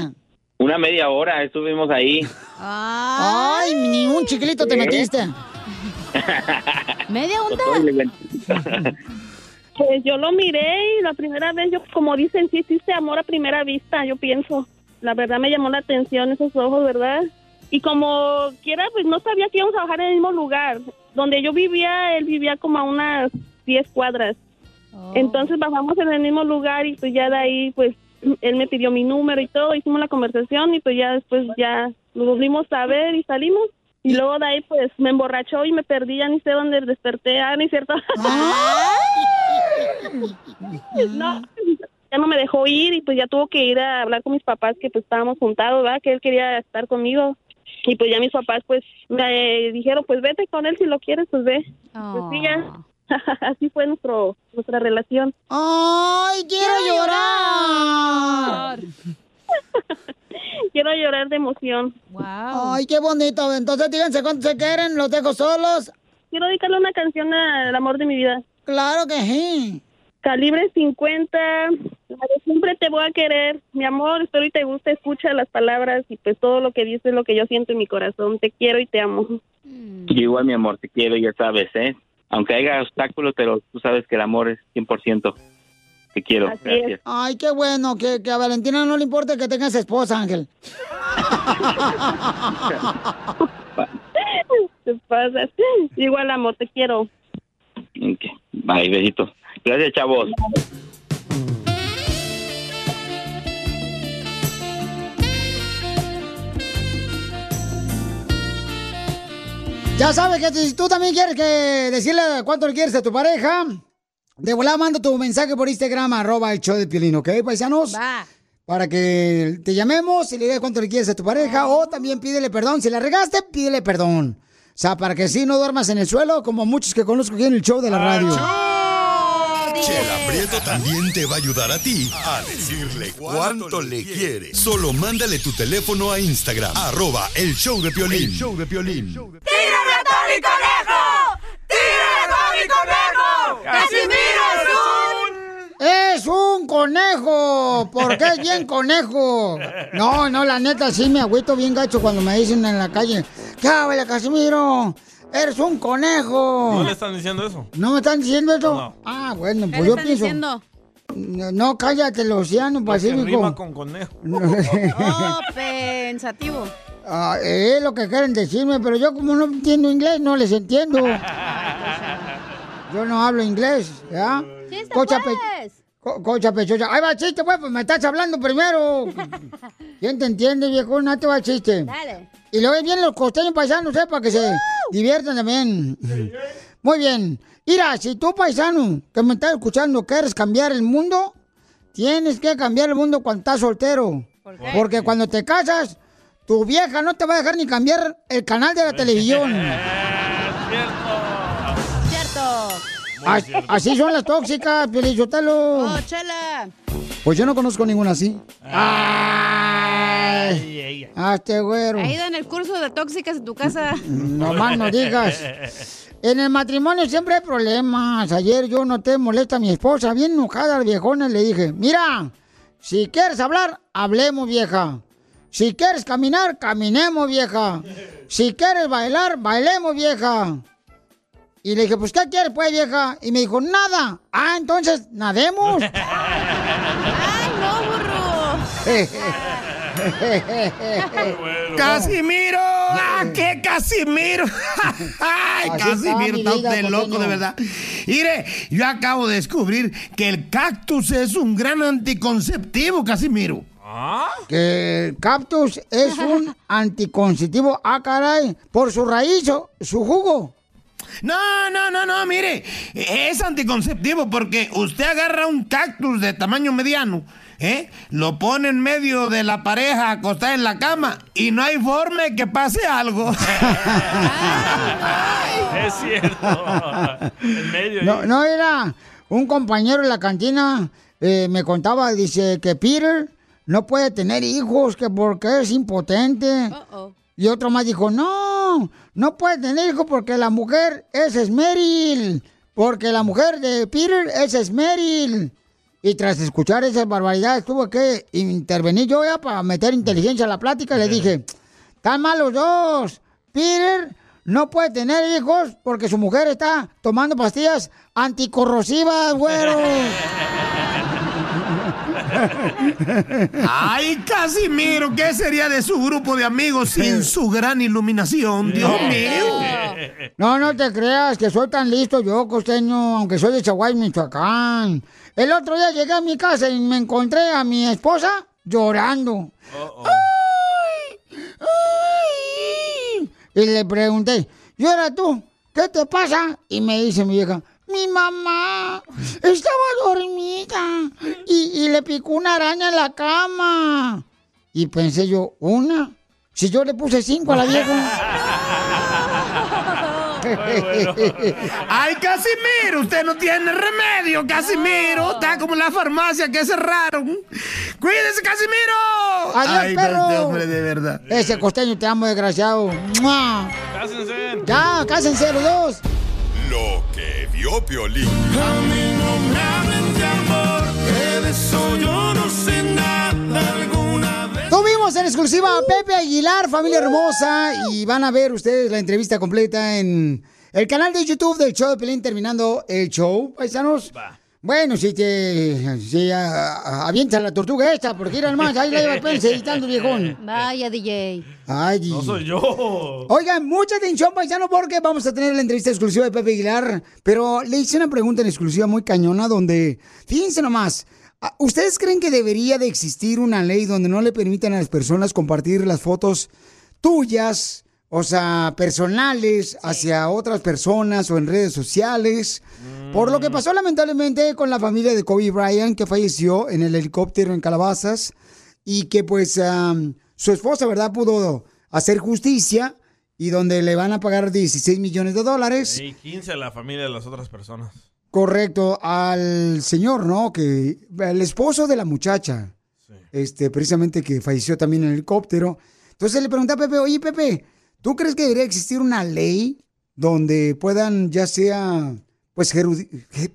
Una media hora estuvimos ahí. Ay, ni un chiquilito te metiste. (laughs) ¿Media onda? (laughs) Pues yo lo miré y la primera vez, yo como dicen, sí existe amor a primera vista, yo pienso. La verdad me llamó la atención esos ojos, ¿verdad? Y como quiera, pues no sabía que íbamos a bajar en el mismo lugar. Donde yo vivía, él vivía como a unas 10 cuadras. Entonces bajamos en el mismo lugar y pues ya de ahí, pues él me pidió mi número y todo, hicimos la conversación y pues ya después ya nos volvimos a ver y salimos. Y luego de ahí pues me emborrachó y me perdí, ya ni sé dónde desperté, ah, no es cierto. (laughs) no, ya no me dejó ir y pues ya tuvo que ir a hablar con mis papás que pues estábamos juntados, ¿verdad? Que él quería estar conmigo. Y pues ya mis papás pues me dijeron, pues vete con él si lo quieres, pues ve. Pues sí, ya. (laughs) Así fue nuestro nuestra relación. ¡Ay, quiero llorar! (laughs) quiero llorar de emoción. Ay, qué bonito. Entonces, díganse cuánto se quieren, los dejo solos. Quiero dedicarle una canción al amor de mi vida. Claro que sí. Calibre 50, la de siempre te voy a querer. Mi amor, espero y te guste, escucha las palabras y pues todo lo que dices es lo que yo siento en mi corazón. Te quiero y te amo. Yo igual, mi amor, te quiero, ya sabes, ¿eh? Aunque haya obstáculos, pero tú sabes que el amor es 100%. Te quiero, gracias. Ay, qué bueno, que, que a Valentina no le importa que tengas esposa, Ángel. (laughs) Te pasas. Igual, amor, te quiero. Bye, besitos. Gracias, chavos. Ya sabes que si tú también quieres que decirle cuánto le quieres a tu pareja, de volada manda tu mensaje por Instagram, arroba el show de Piolín, ¿ok, paisanos? Para que te llamemos y le digas cuánto le quieres a tu pareja, o también pídele perdón. Si la regaste, pídele perdón. O sea, para que así no duermas en el suelo, como muchos que conozco aquí en el show de la radio. Chela Prieto también te va a ayudar a ti a decirle cuánto le quiere. Solo mándale tu teléfono a Instagram, arroba el show de Piolín. El show de Piolín. ¡Tírame a Tony Conejo! ¡Tírame a Tony Conejo! ¡Casimiro ¡Es un conejo! ¿Por qué es bien conejo? No, no, la neta, sí me agüito bien gacho cuando me dicen en la calle. ¿Qué habla, Casimiro? ¡Eres un conejo! ¿No le están diciendo eso? ¿No me están diciendo eso? Ah, bueno, pues yo pienso. No, no, cállate, el océano Lo que Pacífico. rima con conejo. Oh, (laughs) pensativo. Ah, es lo que quieren decirme, pero yo como no entiendo inglés, no les entiendo. (laughs) Yo no hablo inglés, ¿ya? ¡Chiste, Cocha, pues! Co- cocha pechocha. Ahí va el chiste, pues, pues me estás hablando primero. (laughs) ¿Quién te entiende, viejo? No te va el chiste. Dale. Y luego vienen los costeños paisanos, ¿eh? Para que se diviertan también. Muy bien. Mira, si tú, paisano, que me estás escuchando, quieres cambiar el mundo, tienes que cambiar el mundo cuando estás soltero. qué? Porque cuando te casas, tu vieja no te va a dejar ni cambiar el canal de la (laughs) televisión. As- Así son las tóxicas, Pelichotelo. Oh, chela. Pues yo no conozco ninguna así. Ay, hazte güero. Ha ido en el curso de tóxicas en tu casa. (laughs) No más no digas. En el matrimonio siempre hay problemas. Ayer yo noté molesta a mi esposa, bien enojada, la viejona, le dije, mira, si quieres hablar, hablemos, vieja. Si quieres caminar, caminemos, vieja. Si quieres bailar, bailemos, vieja. Y le dije, pues, ¿qué quieres, pues, vieja? Y me dijo, nada. Ah, entonces, nademos. (laughs) ¡Ay, no, burro! ¡Casimiro! ¡Ah, qué Casimiro! (laughs) ¡Ay, Así Casimiro! está mi Está vida, de loco, de verdad. Mire, yo acabo de descubrir que el cactus es un gran anticonceptivo, Casimiro. Que el cactus es un (laughs) anticonceptivo. Ah, caray. Por su raíz, o su jugo. No, no, no, no, mire, es anticonceptivo porque usted agarra un cactus de tamaño mediano, ¿eh? Lo pone en medio de la pareja acostada en la cama y no hay forma de que pase algo. (laughs) Es cierto. En medio. No, no era un compañero en la cantina, eh, me contaba, dice que Peter no puede tener hijos, que porque es impotente. Y otro más dijo, no, no puede tener hijos porque la mujer es Esmeril, porque la mujer de Peter es Esmeril. Y tras escuchar esas barbaridades tuve que intervenir yo ya para meter inteligencia a la plática le dije, están mal los dos. Peter no puede tener hijos porque su mujer está tomando pastillas anticorrosivas, güero. (laughs) Ay, Casimiro, ¿qué sería de su grupo de amigos sin su gran iluminación? Dios mío. No, no te creas que soy tan listo yo, costeño, aunque soy de Chaguay, Michoacán. El otro día llegué a mi casa y me encontré a mi esposa llorando. ¡Ay! ¡Ay! Y le pregunté, ¿llora tú? ¿Qué te pasa? Y me dice mi vieja, mi mamá estaba dormida y, y le picó una araña en la cama. Y pensé yo, ¿una? Si yo le puse cinco a la vieja. (laughs) Ay, Casimiro, usted no tiene remedio, Casimiro. Está como en la farmacia que cerraron. Cuídese, Casimiro. Adiós, Ay, perro. este hombre, de verdad. Ese costeño te amo, desgraciado. ¡Mua! Cásense. Ya, cásense los dos. Lo que vio Piolín. A mí no me hablen de amor, que de eso yo no sé nada alguna vez. Tuvimos en exclusiva a Pepe Aguilar, familia hermosa, y van a ver ustedes la entrevista completa en el canal de YouTube del show de Pelín terminando el show, paisanos. Bueno, si te si, a- a- avientas la tortuga esta, porque ir más, ahí la lleva Pence editando, viejón. Vaya, DJ. Ay, No soy yo. Oigan, mucha atención, paisano, porque vamos a tener la entrevista exclusiva de Pepe Aguilar. Pero le hice una pregunta en exclusiva muy cañona donde, fíjense nomás, ¿a- ¿ustedes creen que debería de existir una ley donde no le permitan a las personas compartir las fotos tuyas, o sea, personales, hacia otras personas o en redes sociales? Por lo que pasó lamentablemente con la familia de Kobe Bryant, que falleció en el helicóptero en Calabazas, y que pues su esposa, ¿verdad?, pudo hacer justicia y donde le van a pagar 16 millones de dólares. Y 15 a la familia de las otras personas. Correcto, al señor, ¿no? Que el esposo de la muchacha, este, precisamente que falleció también en el helicóptero. Entonces le pregunté a Pepe, oye Pepe, ¿tú crees que debería existir una ley donde puedan ya sea, pues,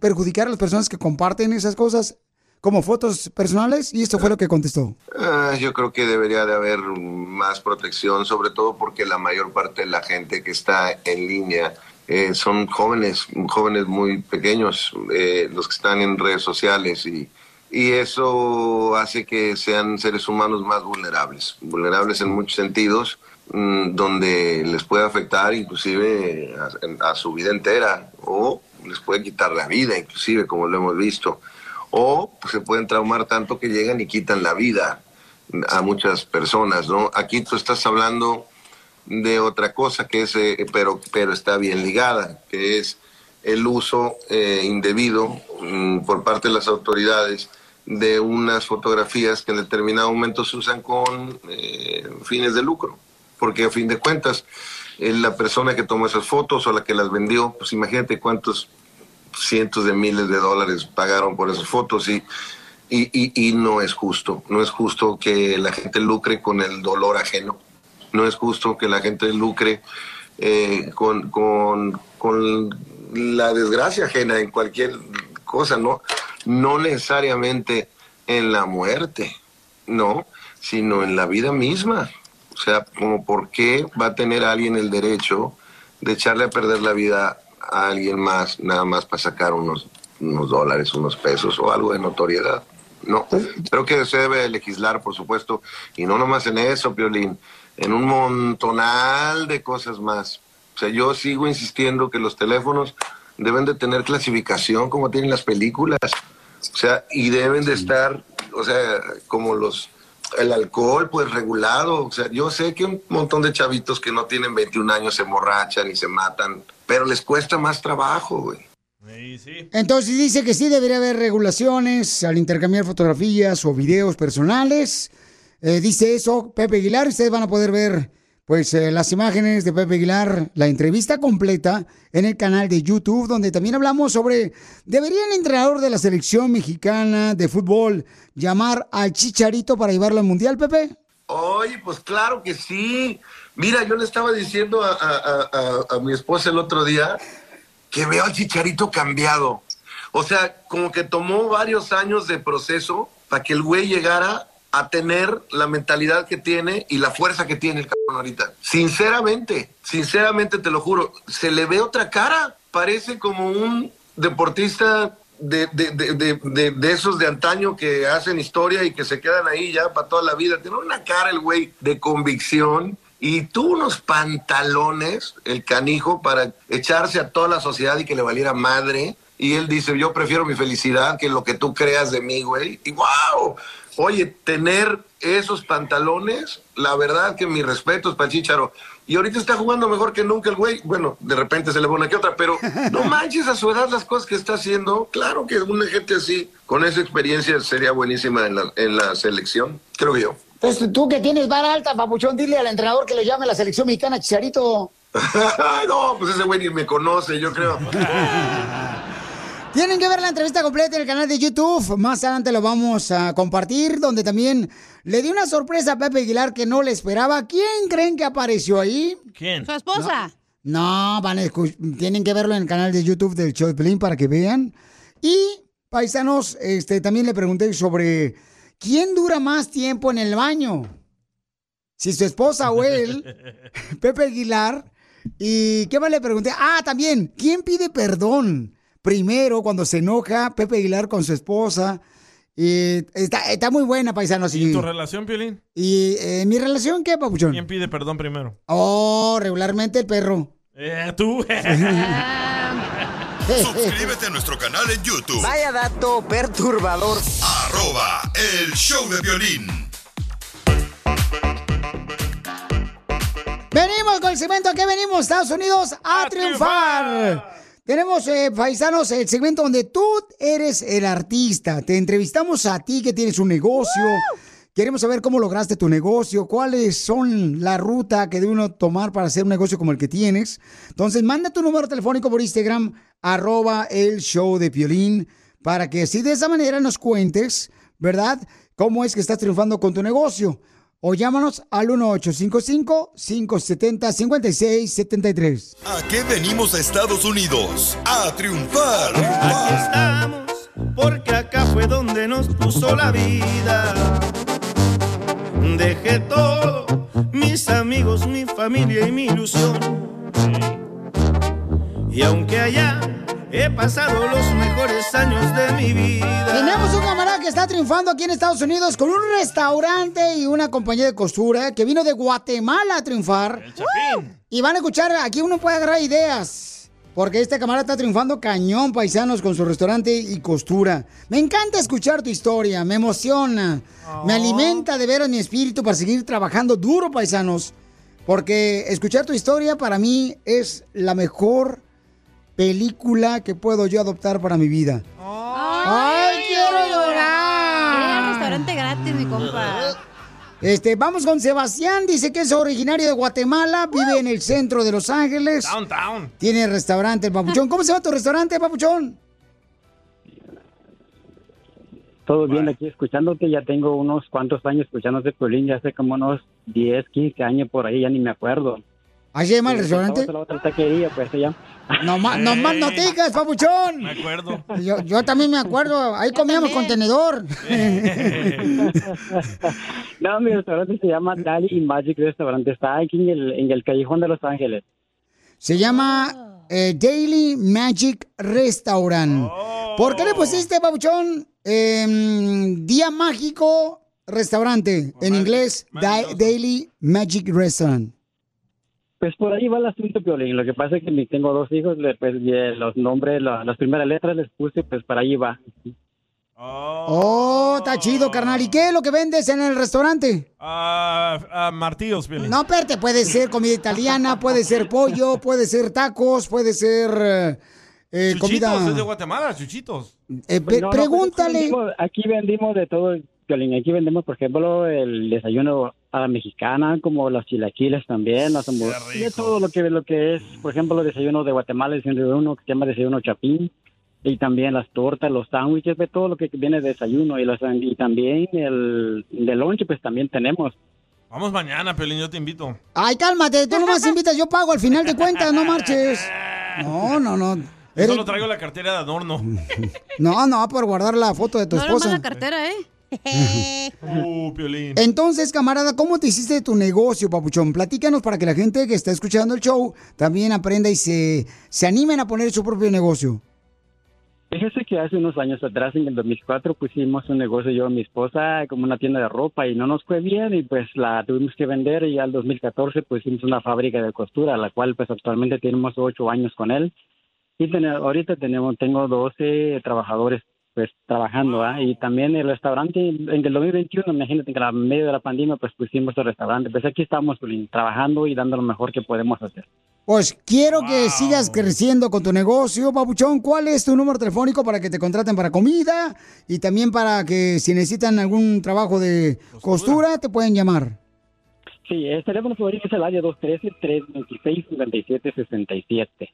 perjudicar a las personas que comparten esas cosas como fotos personales? Y esto fue lo que contestó. Ah, yo creo que debería de haber más protección, sobre todo porque la mayor parte de la gente que está en línea eh, son jóvenes, jóvenes muy pequeños, eh, los que están en redes sociales y y eso hace que sean seres humanos más vulnerables, vulnerables en muchos sentidos, mm, donde les puede afectar inclusive a, a su vida entera o les puede quitar la vida, inclusive como lo hemos visto, o pues, se pueden traumar tanto que llegan y quitan la vida a muchas personas, ¿no? Aquí tú estás hablando de otra cosa que es, eh, pero, pero está bien ligada, que es el uso eh, indebido mm, por parte de las autoridades de unas fotografías que en determinado momento se usan con eh, fines de lucro. Porque a fin de cuentas, la persona que tomó esas fotos o la que las vendió, pues imagínate cuántos cientos de miles de dólares pagaron por esas fotos y, y, y, y no es justo. No es justo que la gente lucre con el dolor ajeno. No es justo que la gente lucre eh, con, con, con la desgracia ajena en cualquier cosa, ¿no? No necesariamente en la muerte, no, sino en la vida misma. O sea, como por qué va a tener alguien el derecho de echarle a perder la vida a alguien más, nada más para sacar unos, unos dólares, unos pesos o algo de notoriedad. No, creo que se debe legislar, por supuesto, y no nomás en eso, Piolín, en un montonal de cosas más. O sea, yo sigo insistiendo que los teléfonos deben de tener clasificación como tienen las películas. O sea, y deben de estar, o sea, como los, el alcohol, pues regulado. O sea, yo sé que un montón de chavitos que no tienen 21 años se emborrachan y se matan, pero les cuesta más trabajo, güey. Entonces dice que sí debería haber regulaciones al intercambiar fotografías o videos personales. Eh, dice eso Pepe Aguilar. Ustedes van a poder ver pues eh, las imágenes de Pepe Aguilar, la entrevista completa en el canal de YouTube, donde también hablamos sobre, ¿debería el entrenador de la selección mexicana de fútbol llamar al Chicharito para llevarlo al Mundial, Pepe? Oye, pues claro que sí. Mira, yo le estaba diciendo a, a- a- a mi esposa el otro día que veo al chicharito cambiado. O sea, como que tomó varios años de proceso para que el güey llegara a tener la mentalidad que tiene y la fuerza que tiene el cabrón ahorita. Sinceramente, sinceramente te lo juro, se le ve otra cara. Parece como un deportista de, de, de, de, esos de antaño que hacen historia y que se quedan ahí ya para toda la vida. Tiene una cara el güey de convicción y tú unos pantalones, el canijo, para echarse a toda la sociedad y que le valiera madre. Y él dice, yo prefiero mi felicidad que lo que tú creas de mí, güey. Y wow, oye, tener esos pantalones, la verdad que mis respetos para el. Y ahorita está jugando mejor que nunca el güey. Bueno, de repente se le pone que otra, pero (laughs) no manches a su edad las cosas que está haciendo. Claro que una gente así, con esa experiencia, sería buenísima en la, en la selección, creo yo. Pues tú que tienes vara alta, papuchón, dile al entrenador que le llame a la selección mexicana Chicharito. (laughs) no, pues ese güey ni me conoce, yo creo. (laughs) Tienen que ver la entrevista completa en el canal de YouTube. Más adelante lo vamos a compartir, donde también le di una sorpresa a Pepe Aguilar que no le esperaba. ¿Quién creen que apareció ahí? ¿Quién? Su esposa. No, van a escu- tienen que verlo en el canal de YouTube del show de Pelín para que vean. Y, paisanos, este, también le pregunté sobre quién dura más tiempo en el baño. Si su esposa o él, (laughs) Pepe Aguilar. ¿Y qué más le pregunté? Ah, también, ¿quién pide perdón? Primero, cuando se enoja Pepe Aguilar con su esposa. Y está, está muy buena, paisanos. ¿Y Y, tu relación, Piolín? y eh, mi relación, ¿qué, papuchón? ¿Quién pide perdón primero? Oh, regularmente el perro. Eh, tú. (laughs) (laughs) Suscríbete a nuestro canal en YouTube. Vaya dato perturbador. Arroba el show de violín. Venimos con el segmento que venimos, Estados Unidos, a, triunfar. Tenemos, eh, paisanos, el segmento donde tú eres el artista. Te entrevistamos a ti que tienes un negocio. Queremos saber cómo lograste tu negocio, cuáles son la ruta que debe uno tomar para hacer un negocio como el que tienes. Entonces, manda tu número telefónico por Instagram, arroba el show de Piolín, para que así de esa manera nos cuentes, ¿verdad? Cómo es que estás triunfando con tu negocio. O llámanos al 1855-570-5673. ¿A qué venimos a Estados Unidos? A triunfar. Aquí estamos, porque acá fue donde nos puso la vida. Dejé todo, mis amigos, mi familia y mi ilusión. Y aunque allá he pasado los mejores años de mi vida. Tenemos un camarada que está triunfando aquí en Estados Unidos con un restaurante y una compañía de costura que vino de Guatemala a triunfar. Y van a escuchar, aquí uno puede agarrar ideas. Porque este camarada está triunfando cañón, paisanos, con su restaurante y costura. Me encanta escuchar tu historia, me emociona. Me alimenta de ver a mi espíritu para seguir trabajando duro, paisanos. Porque escuchar tu historia para mí es la mejor película que puedo yo adoptar para mi vida. ¡Ay, quiero llorar! al restaurante gratis, mi compa. Este, vamos con Sebastián, dice que es originario de Guatemala, vive en el centro de Los Ángeles. Downtown. Tiene restaurante el Papuchón. ¿Cómo se llama tu restaurante, Papuchón? Todo bien aquí escuchándote, ya tengo unos cuantos años escuchándote, Piolín, ya hace como unos 10, 15 años por ahí, ya ni me acuerdo. ¿Así se llama el restaurante? La otra taquería, pues se llama. No más, no más no digas, Papuchón. Me acuerdo. Yo, yo también me acuerdo, ahí comíamos con tenedor. (laughs) No, mi restaurante se llama Dali y Magic Restaurant, está aquí en el, en el callejón de Los Ángeles. Se llama eh, Daily Magic Restaurant. ¿Por qué le pusiste, Papuchón, em, Día Mágico Restaurante? En inglés, Daily Magic Restaurant. Pues por ahí va el asunto, Piolín. Lo que pasa es que mi- tengo dos hijos, le- pues y, los nombres, la- las primeras letras les puse, pues para ahí va. Oh, está chido, carnal. ¿Y qué es lo que vendes en el restaurante? Ah, ah, martillos, Piolín. No, espérate, puede ser comida italiana, puede ser pollo, puede ser tacos, puede ser eh, eh, Chuchitos, comida... es de Guatemala, chuchitos. Eh, Pues pe- no, no, pues pregúntale. aquí, vendimos, aquí vendimos de todo, Piolín. Aquí vendemos, por ejemplo, el desayuno a la mexicana, como los chilaquiles también, las hamburguesas, de todo lo que, lo que es, por ejemplo, los desayunos de Guatemala, el desayuno que se llama desayuno chapín, y también las tortas, los sándwiches, de todo lo que viene de desayuno, y, los, y también el de lonche, pues también tenemos. Vamos mañana, Piolín, yo te invito. Ay, cálmate, tú nomás invitas, yo pago al final de cuentas, no marches. (laughs) No, no, no. Yo Eres- solo traigo la cartera de adorno. (laughs) No, no, por guardar la foto de tu No esposa. mala cartera, ¿eh? (laughs) Uh, Piolín. Entonces, camarada, ¿cómo te hiciste tu negocio, papuchón? Platícanos para que la gente que está escuchando el show también aprenda y se, se animen a poner su propio negocio. Fíjese que hace unos años atrás, en el 2004, pusimos un negocio yo y mi esposa como una tienda de ropa y no nos fue bien y pues la tuvimos que vender y ya el 2014 pusimos una fábrica de costura, la cual pues actualmente tenemos ocho años con él y ten- ahorita tenemos tengo 12 trabajadores pues trabajando ¿ah? y también el restaurante en el 2021, imagínate que en la medio de la pandemia pues pusimos el restaurante, pues aquí estamos trabajando y dando lo mejor que podemos hacer. Pues quiero que sigas creciendo con tu negocio, papuchón. ¿Cuál es tu número telefónico para que te contraten para comida y también para que si necesitan algún trabajo de costura, te pueden llamar? Sí, el teléfono favorito es el área 213-326-9767.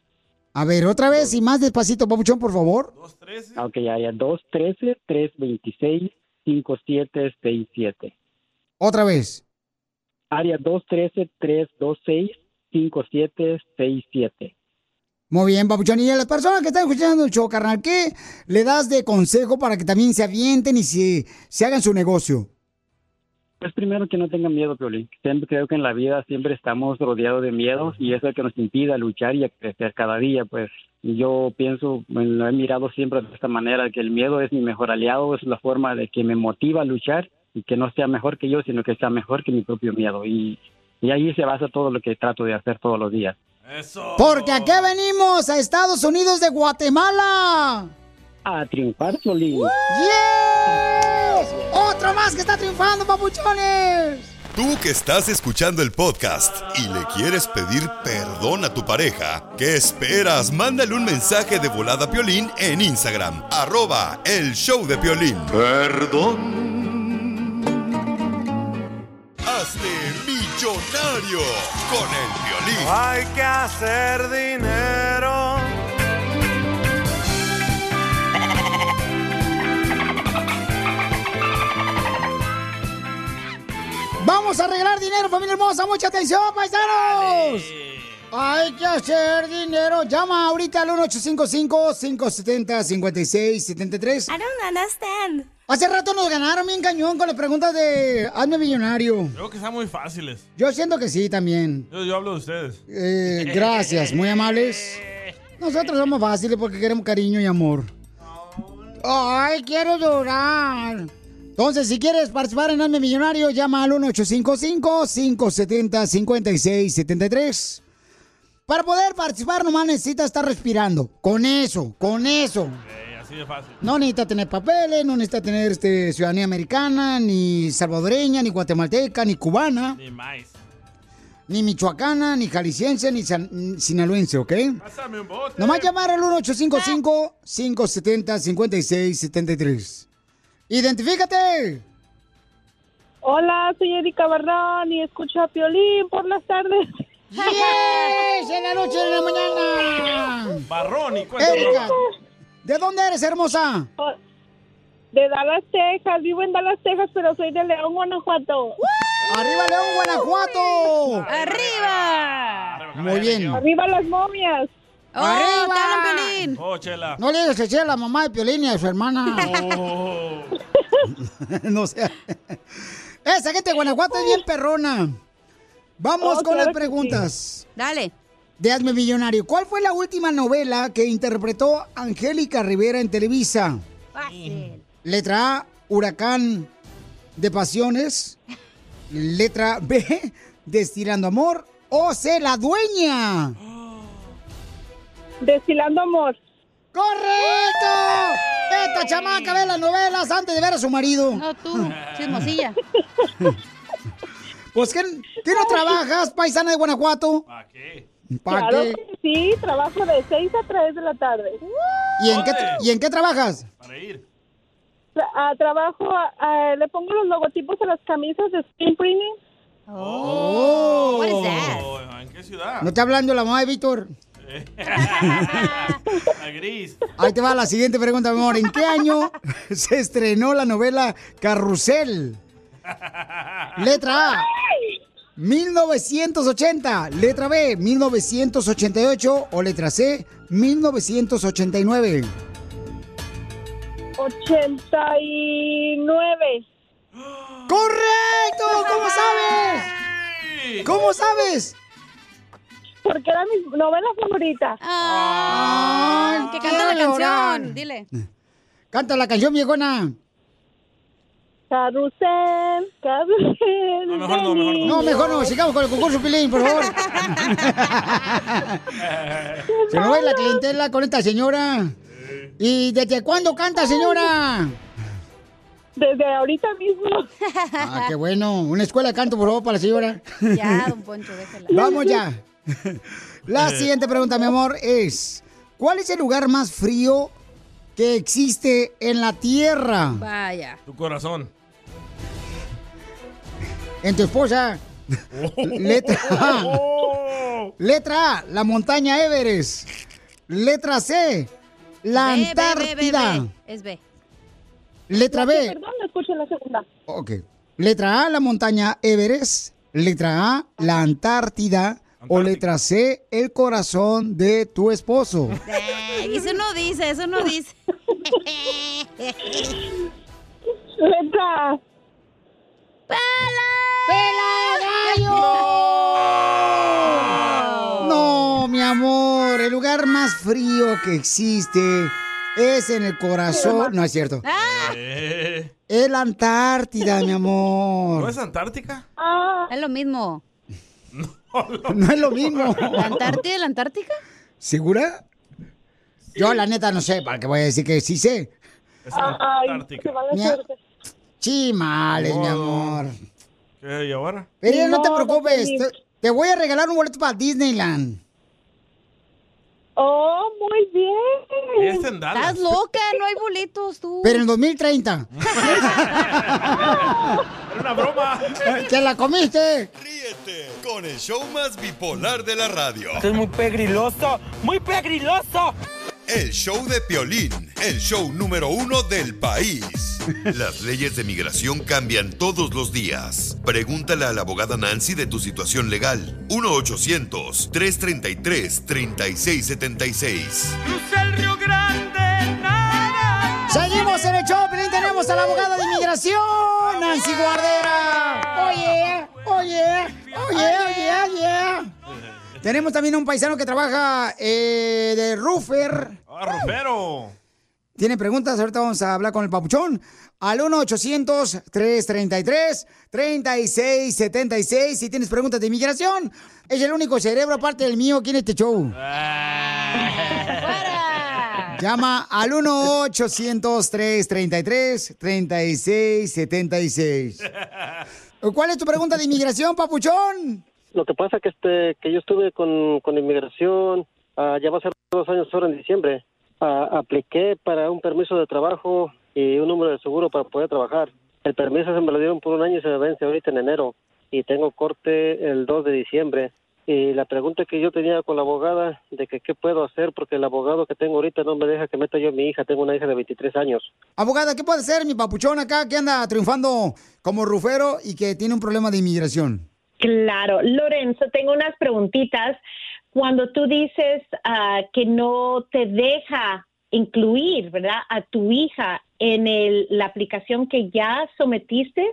A ver, otra vez y más despacito, papuchón, por favor. Ok, área 213-326-5767. Otra vez. Área 213-326-5767. Muy bien, papuchón. Y a las personas que están escuchando el show, carnal, ¿qué le das de consejo para que también se avienten y se, se hagan su negocio? Pues primero que no tengan miedo, Piolín. Siempre creo que en la vida siempre estamos rodeados de miedos y eso es lo que nos impide a luchar y a crecer cada día. Pues yo pienso, bueno, lo he mirado siempre de esta manera, que el miedo es mi mejor aliado, es la forma de que me motiva a luchar y que no sea mejor que yo, sino que sea mejor que mi propio miedo. Y, y ahí se basa todo lo que trato de hacer todos los días. Porque aquí venimos a Estados Unidos de Guatemala. A triunfar, Piolín. ¡Yes! ¡Otro más que está triunfando, papuchones! Tú que estás escuchando el podcast y le quieres pedir perdón a tu pareja, ¿qué esperas? Mándale un mensaje de volada a Piolín en Instagram, arroba el show de Piolín. Perdón. Hazte millonario con el Piolín. Hay que hacer dinero. Vamos a arreglar dinero, familia hermosa. Mucha atención, paisanos. Hay que hacer dinero. Llama ahorita al 1855-570-5673. I don't understand. Hace rato nos ganaron bien cañón con las preguntas de Hazme Millonario. Creo que están muy fáciles. Yo siento que sí también. Yo, yo hablo de ustedes. Eh, gracias, muy amables. (laughs) Nosotros somos fáciles porque queremos cariño y amor. Ay, quiero llorar. Entonces, si quieres participar en Hazme Millonario, llama al 1855-570-5673. Para poder participar, nomás necesitas estar respirando. Con eso, con eso. Eh, así de fácil. No necesita tener papeles, no necesita tener este, ciudadanía americana, ni salvadoreña, ni guatemalteca, ni cubana, Ni más. ni michoacana, ni jalisciense, ni san- sinaloense, ¿ok? Pásame un bote. Nomás llamar al 1855-570-5673. ¡Identifícate! Hola, soy Erika Barrón y escucho a Piolín por las tardes. ¡Yes! (laughs) ¡En la noche, en la mañana! Barrón y cuéntame. Erika, ¿de dónde eres, hermosa? De Dallas, Texas. Vivo en Dallas, Texas, pero soy de León, Guanajuato. ¡Arriba, León, Guanajuato! ¡Arriba! Muy bien. ¡Arriba las momias! ¡Arriba! te hablan, Piolín! Oh, chela. No le digas que sea la mamá de Piolín y a su hermana. (laughs) Oh. (laughs) no sé. Esa gente de Guanajuato es bien perrona. Vamos Oh, con claro las preguntas. Dale. De Hazme Millonario. ¿Cuál fue la última novela que interpretó Angélica Rivera en Televisa? Fácil. Letra A, Huracán de Pasiones. Letra B, Destilando Amor. O C, La Dueña. Destilando amor. ¡Correcto! Esta chamaca ve las novelas antes de ver a su marido. No, tú, chismosilla. (laughs) Pues, ¿qué, qué no trabajas, paisana de Guanajuato? ¿Para qué? ¿Para Claro qué? que sí, trabajo de 6 a 3 de la tarde. ¿Y en, qué. ¿Y en qué trabajas? Para ir. Tra- ah, trabajo, ah, le pongo los logotipos a las camisas de screen printing. Oh. What is that? Oh, ¿En qué ciudad? ¿No está hablando la mamá de Víctor? (laughs) La gris. Ahí te va la siguiente pregunta, mi amor. ¿En qué año (laughs) se estrenó la novela Carrusel? Letra A. 1980. Letra B. 1988. O letra C. 1989. 89. ¡Correcto! ¿Cómo sabes? ¿Cómo sabes? Porque era mi novela favorita. Ah, que canta la canción. Dile. Canta la canción, viejona. Carrusel, carrusel. No, mejor no, mejor no. No, mejor no. Sigamos con el concurso, Pilín, por favor. (laughs) Se nos va la clientela con esta señora. ¿Y desde cuándo canta, señora? Desde ahorita mismo. Ah, qué bueno. Una escuela de canto, por favor, para la señora. Ya, don Poncho, déjala. Vamos ya. (laughs) La siguiente pregunta, mi amor, es... ¿Cuál es el lugar más frío que existe en la Tierra? Vaya. Tu corazón. En tu esposa. Letra A. Letra A, la montaña Everest. Letra C, la Antártida. Es B. Letra B, Perdón, no escuché la segunda. ok. Letra A, la montaña Everest. Letra A, la Antártida. O letra C, el corazón de tu esposo. Ay, eso no dice, eso no dice. Letra. No, mi amor, el lugar más frío que existe es en el corazón. No es cierto. Eh, Es la Antártida, mi ¿No amor. es Antártica? Ah, Es lo mismo. No es lo mismo. ¿La Antártida y la Antártica? ¿Segura? Yo, la neta, no sé, para qué voy a decir que sí sé. Es ay, Antártica. Chimales, mi Oh. amor. ¿Qué, y ahora? Pero no, te preocupes, te voy a regalar un boleto para Disneyland. Oh, muy bien. Es en Dallas. Estás loca, no hay boletos tú. Pero en 2030. (laughs) Era una broma. ¡Te la comiste! Ríete con el show más bipolar de la radio. Esto es muy pegriloso, muy pegriloso. El show de Piolín, el show número uno del país. Las leyes de migración cambian todos los días. Pregúntale a la abogada Nancy de tu situación legal. 1-800-333-3676. Crucé el Río Grande, nada. Seguimos en el show, Pelín, tenemos a la abogada de inmigración, Nancy Guardera. Oye, oye, oye, oye, oye. Tenemos también a un paisano que trabaja eh, de roofer. ¡Ah, Rufero! ¿Tiene preguntas? Ahorita vamos a hablar con el papuchón. Al 1-800-333-3676. Si tienes preguntas de inmigración, es el único cerebro aparte del mío aquí en este show. Llama al 1-800-333-3676. (laughs) ¿Cuál es tu pregunta de inmigración, papuchón? Lo que pasa que este que yo estuve con, con inmigración, ah, ya va a ser dos años ahora en diciembre. Ah, apliqué para un permiso de trabajo y un número de seguro para poder trabajar. El permiso se me lo dieron por un año y se me vence ahorita en enero. Y tengo corte el 2 de diciembre. Y la pregunta que yo tenía con la abogada de que qué puedo hacer porque el abogado que tengo ahorita no me deja que meta yo a mi hija. Tengo una hija de 23 años. Abogada, ¿qué puede ser mi papuchón acá que anda triunfando como rufero y que tiene un problema de inmigración? Claro, Lorenzo, tengo unas preguntitas. Cuando tú dices ah, que no te deja incluir, ¿verdad?, a tu hija en el- la aplicación que ya sometiste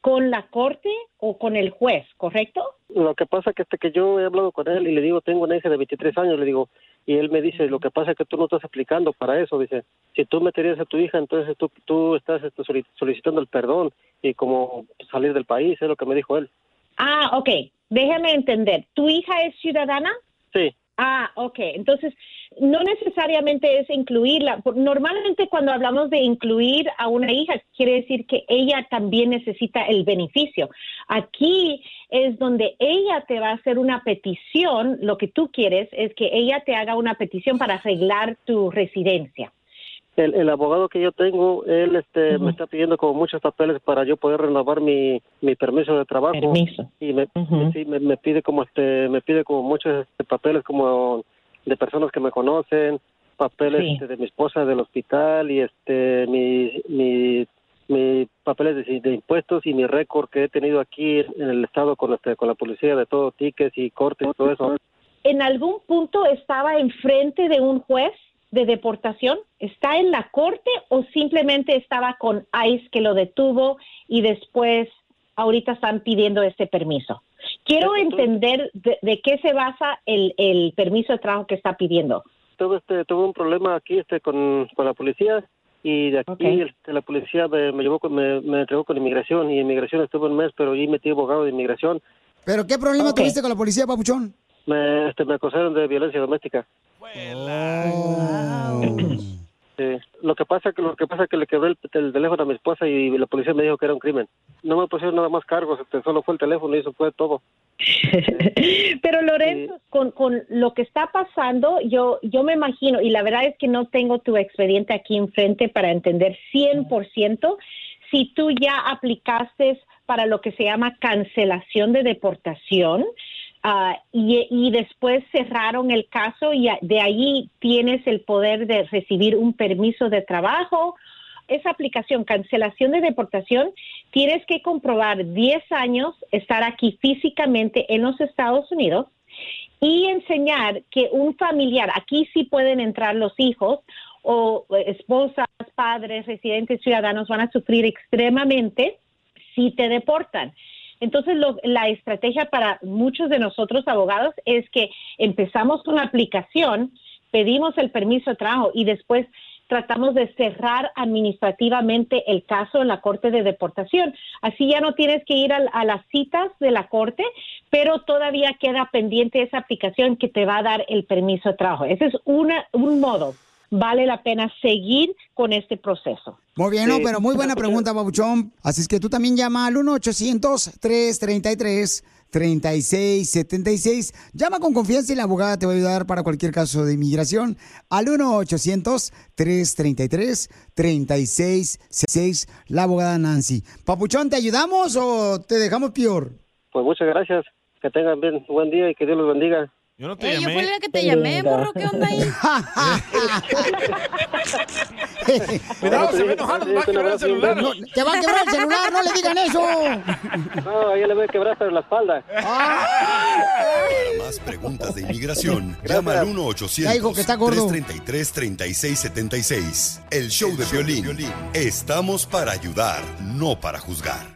con la corte o con el juez, ¿correcto? Lo que pasa que este que yo he hablado con él y le digo, tengo una hija de 23 años, le digo, y él me dice, lo que pasa es que tú no estás aplicando para eso, dice, si tú meterías a tu hija, entonces tú, estás este, soli- solicitando el perdón y como salir del país, es lo que me dijo él. Ah, ok. Déjame entender. ¿Tu hija es ciudadana? Sí. Ah, ok. Entonces, no necesariamente es incluirla. Normalmente cuando hablamos de incluir a una hija, quiere decir que ella también necesita el beneficio. Aquí es donde ella te va a hacer una petición. Lo que tú quieres es que ella te haga una petición para arreglar tu residencia. El, el abogado que yo tengo, él este, me está pidiendo como muchos papeles para yo poder renovar mi, mi permiso de trabajo. Permiso. Y me, sí, me, me pide como este, me pide como muchos este, papeles como de personas que me conocen, papeles Sí. este, de mi esposa del hospital y este, mi, mi, mi papeles de, de impuestos y mi récord que he tenido aquí en el estado con este, con la policía de todo, tickets y cortes y todo eso. ¿En algún punto estaba enfrente de un juez de deportación? ¿Está en la corte o simplemente estaba con ICE que lo detuvo y después ahorita están pidiendo este permiso? Quiero entender de, de qué se basa el, el permiso de trabajo que está pidiendo. tuve este tuve un problema aquí este con, con la policía y de aquí este, la policía me, me llevó con- me, me entregó con inmigración y inmigración estuve un mes pero ahí metí abogado de inmigración ¿Pero qué problema tuviste con la policía, papuchón? Me este me acusaron de violencia doméstica Sí. Lo que pasa que lo que pasa que le quebré el, el teléfono a mi esposa y la policía me dijo que era un crimen. No me pusieron nada más cargos, este, solo fue el teléfono y eso fue todo. (laughs) Pero Lorenzo, con, con lo que está pasando, yo, yo me imagino, y la verdad es que no tengo tu expediente aquí enfrente para entender 100% si tú ya aplicaste para lo que se llama cancelación de deportación. Ah, y, y después cerraron el caso y de ahí tienes el poder de recibir un permiso de trabajo. Esa aplicación, cancelación de deportación, tienes que comprobar 10 años, estar aquí físicamente en los Estados Unidos y enseñar que un familiar, aquí sí pueden entrar los hijos o eh, esposas, padres, residentes, ciudadanos, van a sufrir extremadamente si te deportan. Entonces, lo- la estrategia para muchos de nosotros abogados es que empezamos con la aplicación, pedimos el permiso de trabajo y después tratamos de cerrar administrativamente el caso en la corte de deportación. Así ya no tienes que ir al- a, las citas de la corte, pero todavía queda pendiente esa aplicación que te va a dar el permiso de trabajo.Ese es una, un modo. Vale la pena seguir con este proceso. Muy bien, no, pero muy buena pregunta, Babuchón. Así es que tú también llama al 1-800-333-3676. Llama con confianza y la abogada te va a ayudar para cualquier caso de inmigración. Al 1-800-333-3676. La abogada Nancy. Papuchón, ¿te ayudamos o te dejamos peor? Pues muchas gracias. Que tengan bien buen día y que Dios los bendiga. Yo no Eh, yo fui la que te llamé, morro, ¿qué onda ahí? (laughs) Cuidado, se va a enojar, nos va a quebrar el celular. No, te va a quebrar el celular, no le digan eso. No, ahí le voy a quebrar hasta la espalda. Para más preguntas de inmigración, (laughs) llama al Ya dijo que está gordo. 1-800-333-3676. El show de violín. Estamos para ayudar, no para juzgar.